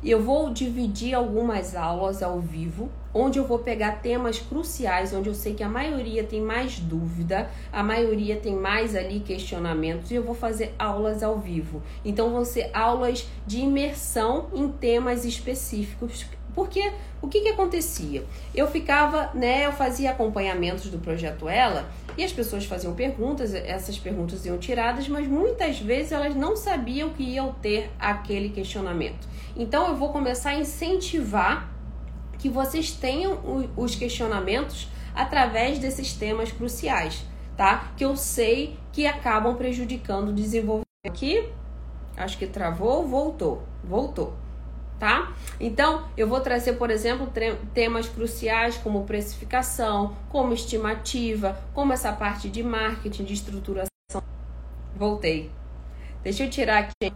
S1: Eu vou dividir algumas aulas ao vivo, onde eu vou pegar temas cruciais, onde eu sei que a maioria tem mais dúvida, a maioria tem mais ali questionamentos, e eu vou fazer aulas ao vivo. Então vão ser aulas de imersão em temas específicos porque o que, que acontecia? Eu ficava, né, eu fazia acompanhamentos do projeto Ela e as pessoas faziam perguntas, essas perguntas iam tiradas, mas muitas vezes elas não sabiam que iam ter aquele questionamento. Então eu vou começar a incentivar que vocês tenham os questionamentos através desses temas cruciais, tá? Que eu sei que acabam prejudicando o desenvolvimento. Aqui, acho que travou, voltou, voltou tá? Então, eu vou trazer, por exemplo, temas cruciais como precificação, como estimativa, como essa parte de marketing, de estruturação. Voltei. Deixa eu tirar aqui.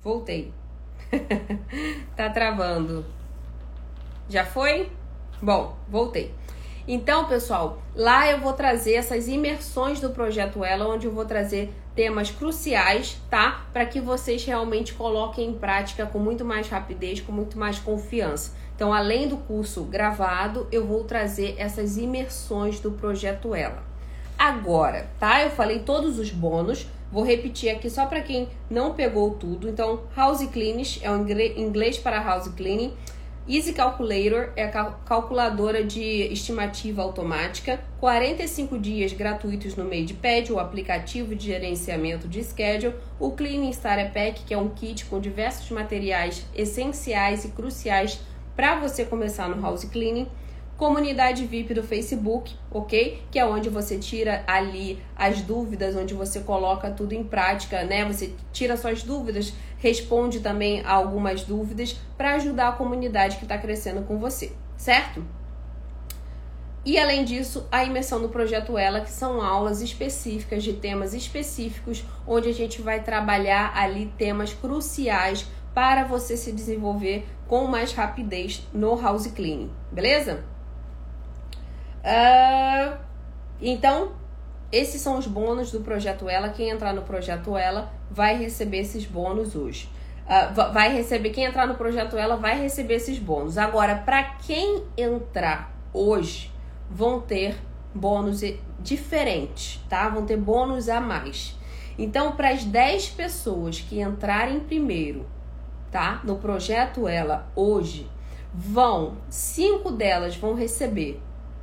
S1: Voltei. tá travando. Já foi? Bom, voltei. Então, pessoal, lá eu vou trazer essas imersões do projeto Ela, onde eu vou trazer temas cruciais, tá? Para que vocês realmente coloquem em prática com muito mais rapidez, com muito mais confiança. Então, além do curso gravado, eu vou trazer essas imersões do projeto Ela. Agora, tá? Eu falei todos os bônus. Vou repetir aqui só para quem não pegou tudo. Então, House Cleaning é o inglês para House Cleaning. Easy Calculator é a calculadora de estimativa automática, 45 dias gratuitos no MadePad, o aplicativo de gerenciamento de schedule, o Cleaning Starter Pack, que é um kit com diversos materiais essenciais e cruciais para você começar no house cleaning, comunidade VIP do Facebook, ok? Que é onde você tira ali as dúvidas, onde você coloca tudo em prática, né? Você tira suas dúvidas, responde também a algumas dúvidas para ajudar a comunidade que está crescendo com você, certo? E além disso, a imersão no projeto Ela, que são aulas específicas de temas específicos, onde a gente vai trabalhar ali temas cruciais para você se desenvolver com mais rapidez no house cleaning, beleza? Uh, então, esses são os bônus do projeto Ela. Quem entrar no projeto Ela vai receber esses bônus hoje. Uh, vai receber quem entrar no projeto Ela vai receber esses bônus. Agora, para quem entrar hoje, vão ter bônus diferentes, tá? Vão ter bônus a mais. Então, para as 10 pessoas que entrarem primeiro, tá? No projeto Ela hoje, vão, cinco delas vão receber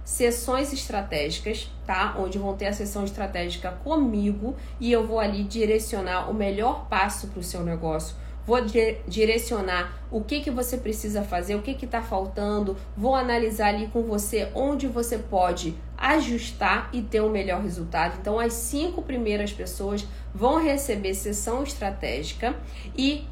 S1: sessões estratégicas, tá? Onde vão ter a sessão estratégica comigo e eu vou ali direcionar o melhor passo para o seu negócio. Vou direcionar o que, que você precisa fazer, o que está faltando, vou analisar ali com você onde você pode ajustar e ter o um melhor resultado. Então, as cinco primeiras pessoas vão receber sessão estratégica e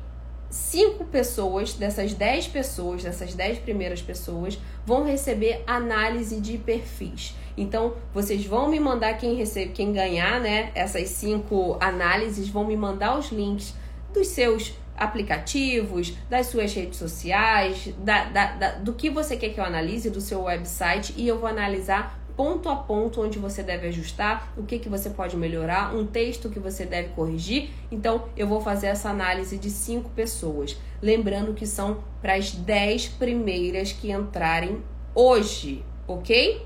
S1: cinco pessoas, dessas dez pessoas, dessas dez primeiras pessoas, vão receber análise de perfis. Então, vocês vão me mandar quem recebe, quem ganhar, né? Essas cinco análises vão me mandar os links dos seus aplicativos, das suas redes sociais, da, da, da, do que você quer que eu analise, do seu website, e eu vou analisar ponto a ponto onde você deve ajustar, o que, que você pode melhorar, um texto que você deve corrigir. Então, eu vou fazer essa análise de cinco pessoas. Lembrando que são para as 10 primeiras que entrarem hoje, ok?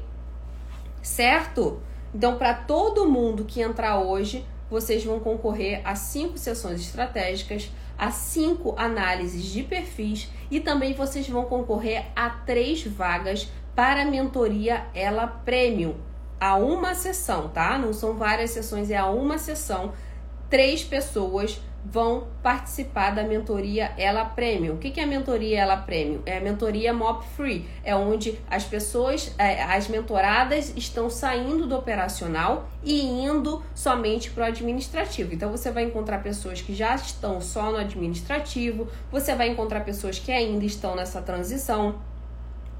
S1: Certo? Então, para todo mundo que entrar hoje, vocês vão concorrer a cinco sessões estratégicas, a cinco análises de perfis e também vocês vão concorrer a três vagas para a mentoria ela premium a uma sessão, tá? Não são várias sessões, é a uma sessão. Três pessoas vão participar da mentoria Ela Premium. O que é a mentoria Ela Premium? É a mentoria Mop Free, é onde as pessoas, é, as mentoradas estão saindo do operacional e indo somente para o administrativo. Então você vai encontrar pessoas que já estão só no administrativo, você vai encontrar pessoas que ainda estão nessa transição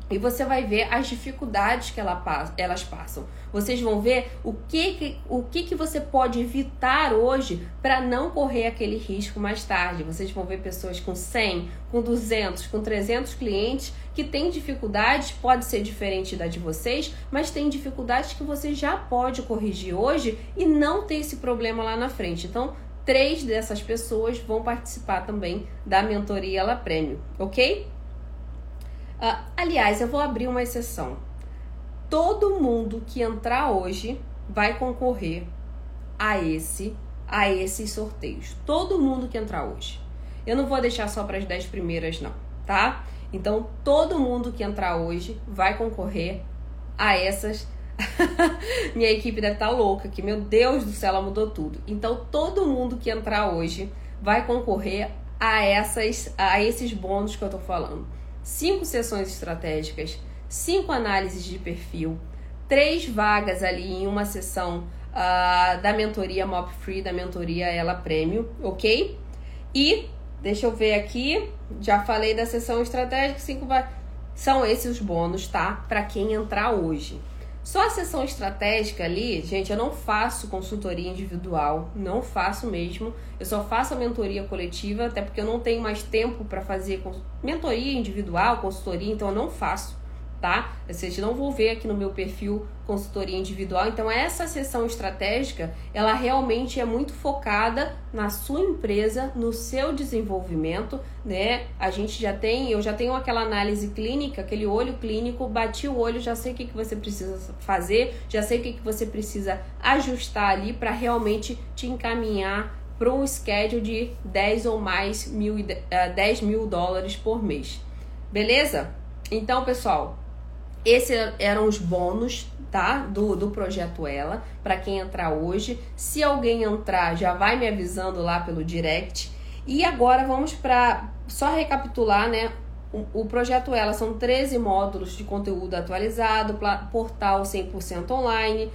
S1: e você vai ver as dificuldades que ela, elas passam. Vocês vão ver o que, o que, que você pode evitar hoje para não correr aquele risco mais tarde. Vocês vão ver pessoas com 100, com 200, com 300 clientes que têm dificuldades, pode ser diferente da de vocês, mas tem dificuldades que você já pode corrigir hoje e não ter esse problema lá na frente. Então, três dessas pessoas vão participar também da mentoria Ela Prêmio, ok? Uh, aliás, eu vou abrir uma exceção. Todo mundo que entrar hoje vai concorrer a esse a esses sorteios. Todo mundo que entrar hoje. Eu não vou deixar só para as 10 primeiras não, tá? Então, todo mundo que entrar hoje vai concorrer a essas Minha equipe deve estar tá louca que meu Deus do céu, ela mudou tudo. Então, todo mundo que entrar hoje vai concorrer a essas a esses bônus que eu tô falando cinco sessões estratégicas, cinco análises de perfil, três vagas ali em uma sessão uh, da mentoria Mop Free, da mentoria Ela Prêmio, ok? E deixa eu ver aqui, já falei da sessão estratégica, cinco são esses os bônus, tá? Para quem entrar hoje. Só a sessão estratégica ali, gente, eu não faço consultoria individual, não faço mesmo. Eu só faço a mentoria coletiva, até porque eu não tenho mais tempo para fazer mentoria individual, consultoria, então eu não faço, tá? Vocês não vão ver aqui no meu perfil consultoria individual. Então, essa sessão estratégica, ela realmente é muito focada na sua empresa, no seu desenvolvimento, né? A gente já tem, eu já tenho aquela análise clínica, aquele olho clínico, bati o olho, já sei o que, que você precisa fazer, já sei o que, que você precisa ajustar ali para realmente te encaminhar para um schedule de 10 ou mais mil, 10 eh, mil dólares por mês. Beleza? Então, pessoal, esses eram os bônus, tá? Do, do projeto Ela, para quem entrar hoje. Se alguém entrar, já vai me avisando lá pelo direct. E agora vamos para só recapitular, né? O, o projeto Ela são 13 módulos de conteúdo atualizado, portal 100% online,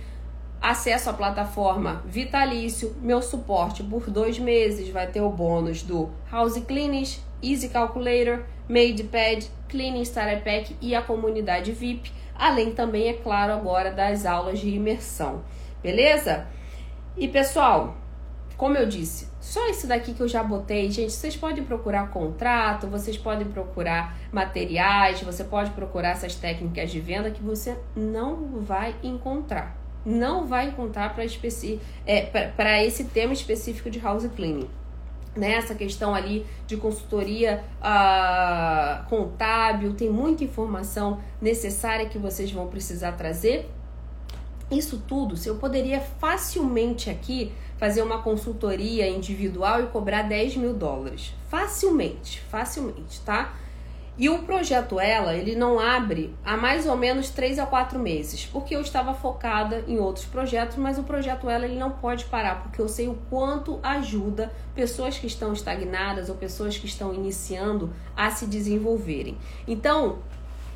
S1: acesso à plataforma vitalício, meu suporte por dois meses, vai ter o bônus do House Cleanings, Easy Calculator, MadePad, Cleaning Starter Pack e a comunidade VIP, além também, é claro, agora das aulas de imersão. Beleza? E pessoal, como eu disse, só esse daqui que eu já botei, gente, vocês podem procurar contrato, vocês podem procurar materiais, você pode procurar essas técnicas de venda que você não vai encontrar. Não vai encontrar para é, esse tema específico de house cleaning nessa né, questão ali de consultoria uh, contábil, tem muita informação necessária que vocês vão precisar trazer. Isso tudo, se eu poderia facilmente aqui fazer uma consultoria individual e cobrar 10 mil dólares. Facilmente, facilmente, tá? E o projeto Ela, ele não abre há mais ou menos 3 a 4 meses, porque eu estava focada em outros projetos, mas o projeto Ela ele não pode parar, porque eu sei o quanto ajuda pessoas que estão estagnadas ou pessoas que estão iniciando a se desenvolverem. Então,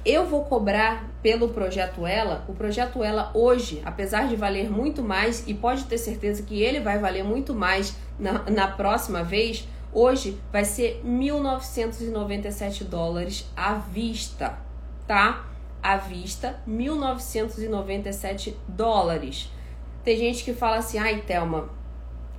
S1: eu vou cobrar pelo projeto Ela. O projeto Ela hoje, apesar de valer muito mais, e pode ter certeza que ele vai valer muito mais na, na próxima vez, Hoje vai ser 1.997 dólares à vista, tá? À vista, 1.997 dólares. Tem gente que fala assim: ai, Thelma,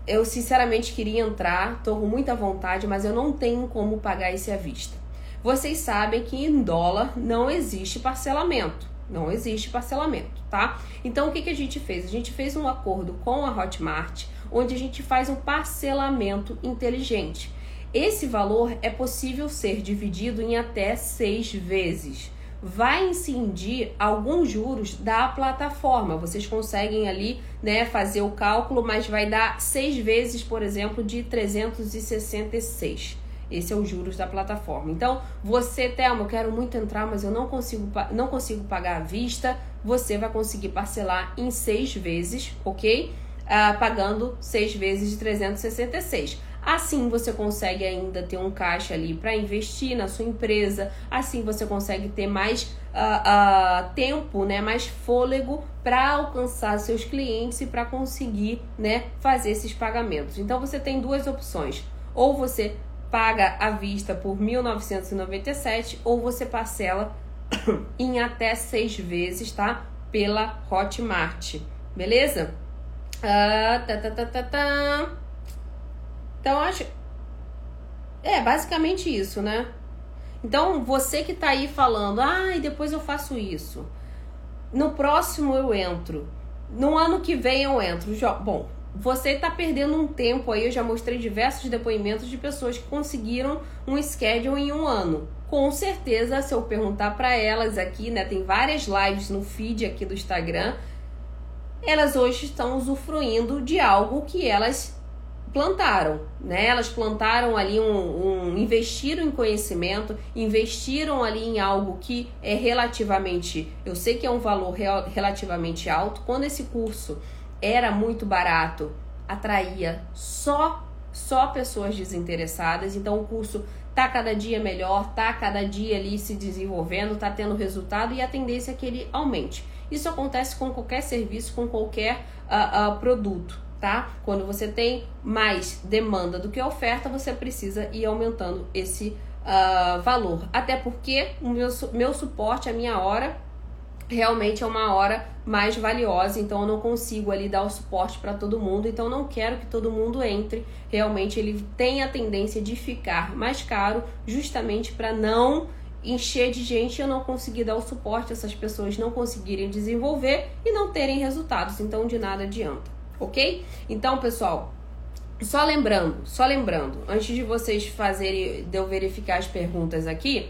S1: eu sinceramente queria entrar, tô com muita vontade, mas eu não tenho como pagar esse à vista. Vocês sabem que em dólar não existe parcelamento. Não existe parcelamento, tá? Então o que, que a gente fez? A gente fez um acordo com a Hotmart onde a gente faz um parcelamento inteligente. Esse valor é possível ser dividido em até seis vezes. Vai incidir alguns juros da plataforma. Vocês conseguem ali né, fazer o cálculo, mas vai dar seis vezes, por exemplo, de 366. Esse é o juros da plataforma. Então, você, Thelma, eu quero muito entrar, mas eu não consigo, não consigo pagar à vista. Você vai conseguir parcelar em seis vezes, ok? Uh, pagando seis vezes de 366. Assim você consegue ainda ter um caixa ali para investir na sua empresa. Assim você consegue ter mais uh, uh, tempo, né, mais fôlego para alcançar seus clientes e para conseguir, né, fazer esses pagamentos. Então você tem duas opções: ou você paga à vista por 1.997 ou você parcela em até seis vezes, tá? Pela Hotmart, beleza? Ah, tá, tá, tá, tá, tá. Então, acho. É, basicamente isso, né? Então, você que tá aí falando, ah, e depois eu faço isso. No próximo eu entro. No ano que vem eu entro. Bom, você tá perdendo um tempo aí. Eu já mostrei diversos depoimentos de pessoas que conseguiram um schedule em um ano. Com certeza, se eu perguntar para elas aqui, né? Tem várias lives no feed aqui do Instagram elas hoje estão usufruindo de algo que elas plantaram, né? Elas plantaram ali um, um, investiram em conhecimento, investiram ali em algo que é relativamente, eu sei que é um valor real, relativamente alto. Quando esse curso era muito barato, atraía só só pessoas desinteressadas. Então o curso tá cada dia melhor, tá cada dia ali se desenvolvendo, tá tendo resultado e a tendência é que ele aumente. Isso acontece com qualquer serviço, com qualquer uh, uh, produto, tá? Quando você tem mais demanda do que oferta, você precisa ir aumentando esse uh, valor. Até porque o meu, meu suporte, a minha hora, realmente é uma hora mais valiosa, então eu não consigo ali dar o suporte para todo mundo, então não quero que todo mundo entre. Realmente ele tem a tendência de ficar mais caro, justamente para não encher de gente e eu não conseguir dar o suporte, essas pessoas não conseguirem desenvolver e não terem resultados. Então, de nada adianta, ok? Então, pessoal, só lembrando, só lembrando, antes de vocês fazerem, de eu verificar as perguntas aqui,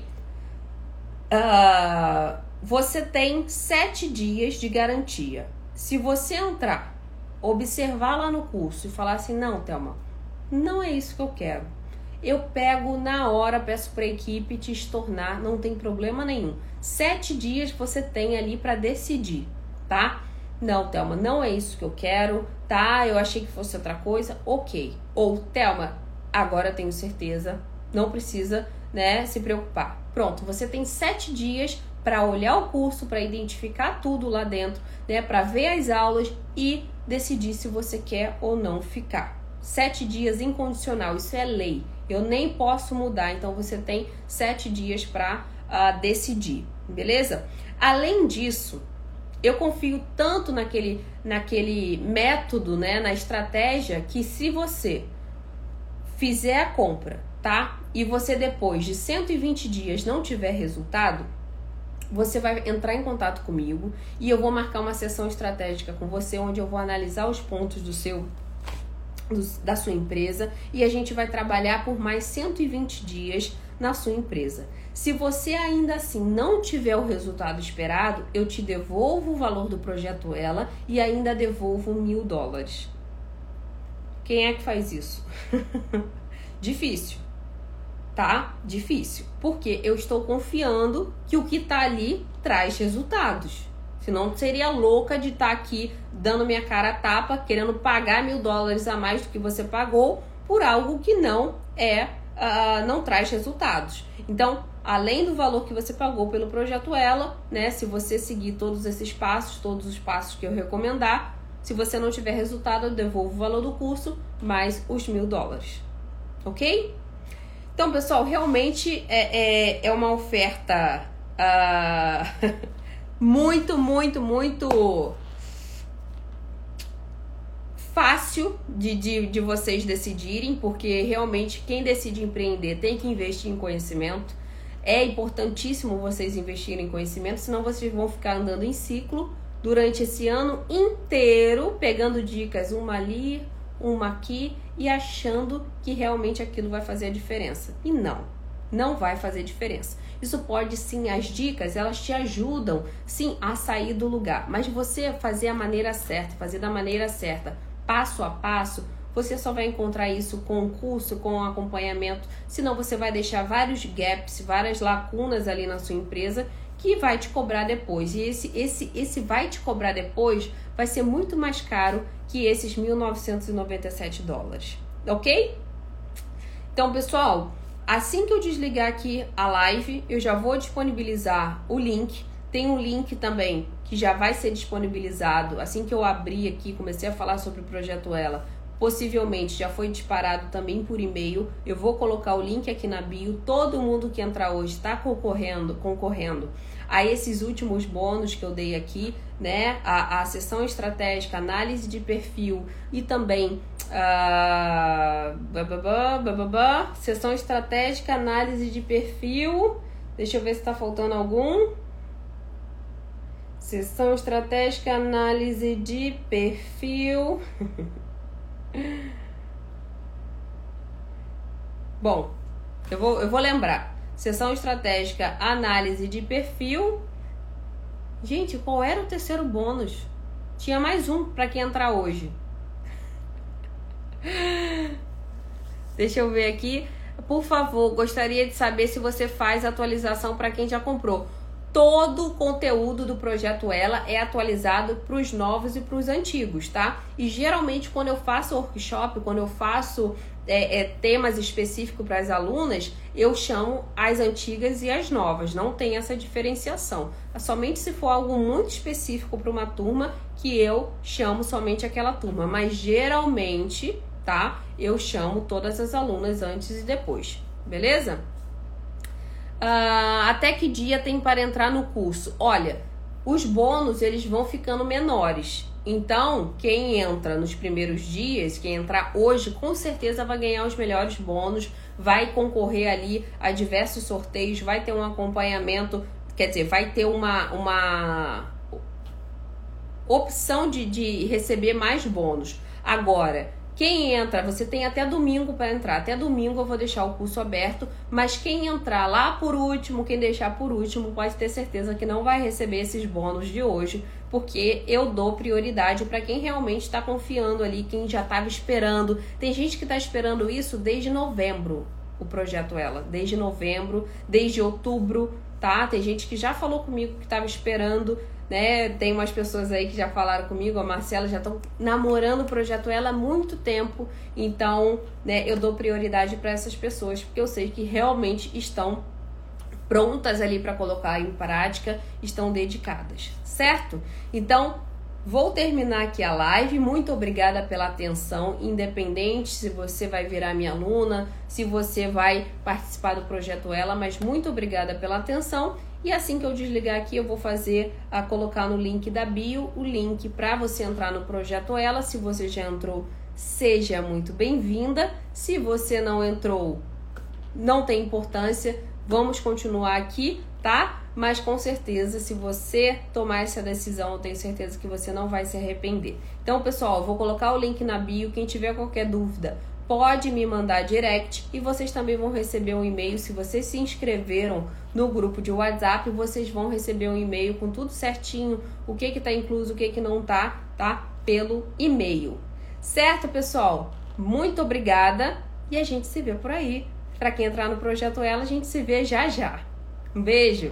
S1: uh, você tem sete dias de garantia. Se você entrar, observar lá no curso e falar assim, não, Thelma, não é isso que eu quero eu pego na hora, peço para a equipe te estornar, não tem problema nenhum. Sete dias você tem ali para decidir, tá? Não, Thelma, não é isso que eu quero, tá? Eu achei que fosse outra coisa, ok. Ou, Thelma, agora tenho certeza, não precisa, né, se preocupar. Pronto, você tem sete dias para olhar o curso, para identificar tudo lá dentro, né, para ver as aulas e decidir se você quer ou não ficar. Sete dias incondicional, isso é lei. Eu nem posso mudar, então você tem sete dias para uh, ah, decidir, beleza? Além disso, eu confio tanto naquele, naquele método, né, na estratégia, que se você fizer a compra, tá? E você depois de 120 dias não tiver resultado, você vai entrar em contato comigo e eu vou marcar uma sessão estratégica com você onde eu vou analisar os pontos do seu da sua empresa e a gente vai trabalhar por mais 120 dias na sua empresa. Se você ainda assim não tiver o resultado esperado, eu te devolvo o valor do projeto Ela e ainda devolvo mil dólares. Quem é que faz isso? Difícil, tá? Difícil. Porque eu estou confiando que o que está ali traz resultados. Senão seria louca de estar tá aqui dando minha cara a tapa, querendo pagar mil dólares a mais do que você pagou por algo que não é, uh, não traz resultados. Então, além do valor que você pagou pelo projeto Ela, né? Se você seguir todos esses passos, todos os passos que eu recomendar, se você não tiver resultado, eu devolvo o valor do curso mais os mil dólares. Ok? Então, pessoal, realmente é, é, é uma oferta. Uh... muito, muito, muito fácil de, de, de vocês decidirem, porque realmente quem decide empreender tem que investir em conhecimento. É importantíssimo vocês investirem em conhecimento, senão vocês vão ficar andando em ciclo durante esse ano inteiro, pegando dicas uma ali, uma aqui e achando que realmente aquilo vai fazer a diferença. E não, não vai fazer diferença. Isso pode sim, as dicas, elas te ajudam sim a sair do lugar, mas você fazer a maneira certa, fazer da maneira certa, passo a passo, você só vai encontrar isso com o curso, com o acompanhamento, senão você vai deixar vários gaps, várias lacunas ali na sua empresa que vai te cobrar depois. E esse esse esse vai te cobrar depois vai ser muito mais caro que esses 1997 dólares, OK? Então, pessoal, Assim que eu desligar aqui a live, eu já vou disponibilizar o link. Tem um link também que já vai ser disponibilizado assim que eu abrir aqui, comecei a falar sobre o projeto Ela. Possivelmente já foi disparado também por e-mail. Eu vou colocar o link aqui na bio. Todo mundo que entrar hoje está concorrendo, concorrendo a esses últimos bônus que eu dei aqui, né? A, a sessão estratégica, análise de perfil e também a uh, sessão estratégica, análise de perfil. Deixa eu ver se está faltando algum. Sessão estratégica, análise de perfil. Bom, eu vou, eu vou lembrar. Sessão estratégica, análise de perfil. Gente, qual era o terceiro bônus? Tinha mais um para quem entrar hoje. Deixa eu ver aqui. Por favor, gostaria de saber se você faz atualização para quem já comprou todo o conteúdo do projeto Ela é atualizado para os novos e para os antigos, tá? E geralmente quando eu faço workshop, quando eu faço é, é, temas específicos para as alunas, eu chamo as antigas e as novas. Não tem essa diferenciação. Somente se for algo muito específico para uma turma que eu chamo somente aquela turma. Mas geralmente, tá? Eu chamo todas as alunas antes e depois. Beleza? Uh, até que dia tem para entrar no curso? Olha, os bônus eles vão ficando menores. Então, quem entra nos primeiros dias, quem entrar hoje, com certeza vai ganhar os melhores bônus, vai concorrer ali a diversos sorteios, vai ter um acompanhamento, quer dizer, vai ter uma, uma opção de, de receber mais bônus. Agora, quem entra, você tem até domingo para entrar. Até domingo eu vou deixar o curso aberto, mas quem entrar lá por último, quem deixar por último, pode ter certeza que não vai receber esses bônus de hoje, porque eu dou prioridade para quem realmente está confiando ali, quem já estava esperando. Tem gente que está esperando isso desde novembro, o projeto Ela, desde novembro, desde outubro, tá? Tem gente que já falou comigo que estava esperando né? Tem umas pessoas aí que já falaram comigo, a Marcela já estão namorando o projeto ela há muito tempo, então, né, eu dou prioridade para essas pessoas porque eu sei que realmente estão prontas ali para colocar em prática, estão dedicadas, certo? Então, Vou terminar aqui a live. Muito obrigada pela atenção, independente se você vai virar minha aluna, se você vai participar do projeto Ela, mas muito obrigada pela atenção e assim que eu desligar aqui, eu vou fazer a colocar no link da bio o link para você entrar no projeto Ela. Se você já entrou, seja muito bem-vinda. Se você não entrou, não tem importância. Vamos continuar aqui, tá? Mas com certeza, se você tomar essa decisão, eu tenho certeza que você não vai se arrepender. Então, pessoal, vou colocar o link na bio. Quem tiver qualquer dúvida, pode me mandar direct e vocês também vão receber um e-mail se vocês se inscreveram no grupo de WhatsApp, vocês vão receber um e-mail com tudo certinho, o que que tá incluso, o que que não tá, tá? Pelo e-mail. Certo, pessoal? Muito obrigada e a gente se vê por aí. Para quem entrar no projeto Ela, a gente se vê já já. Um beijo.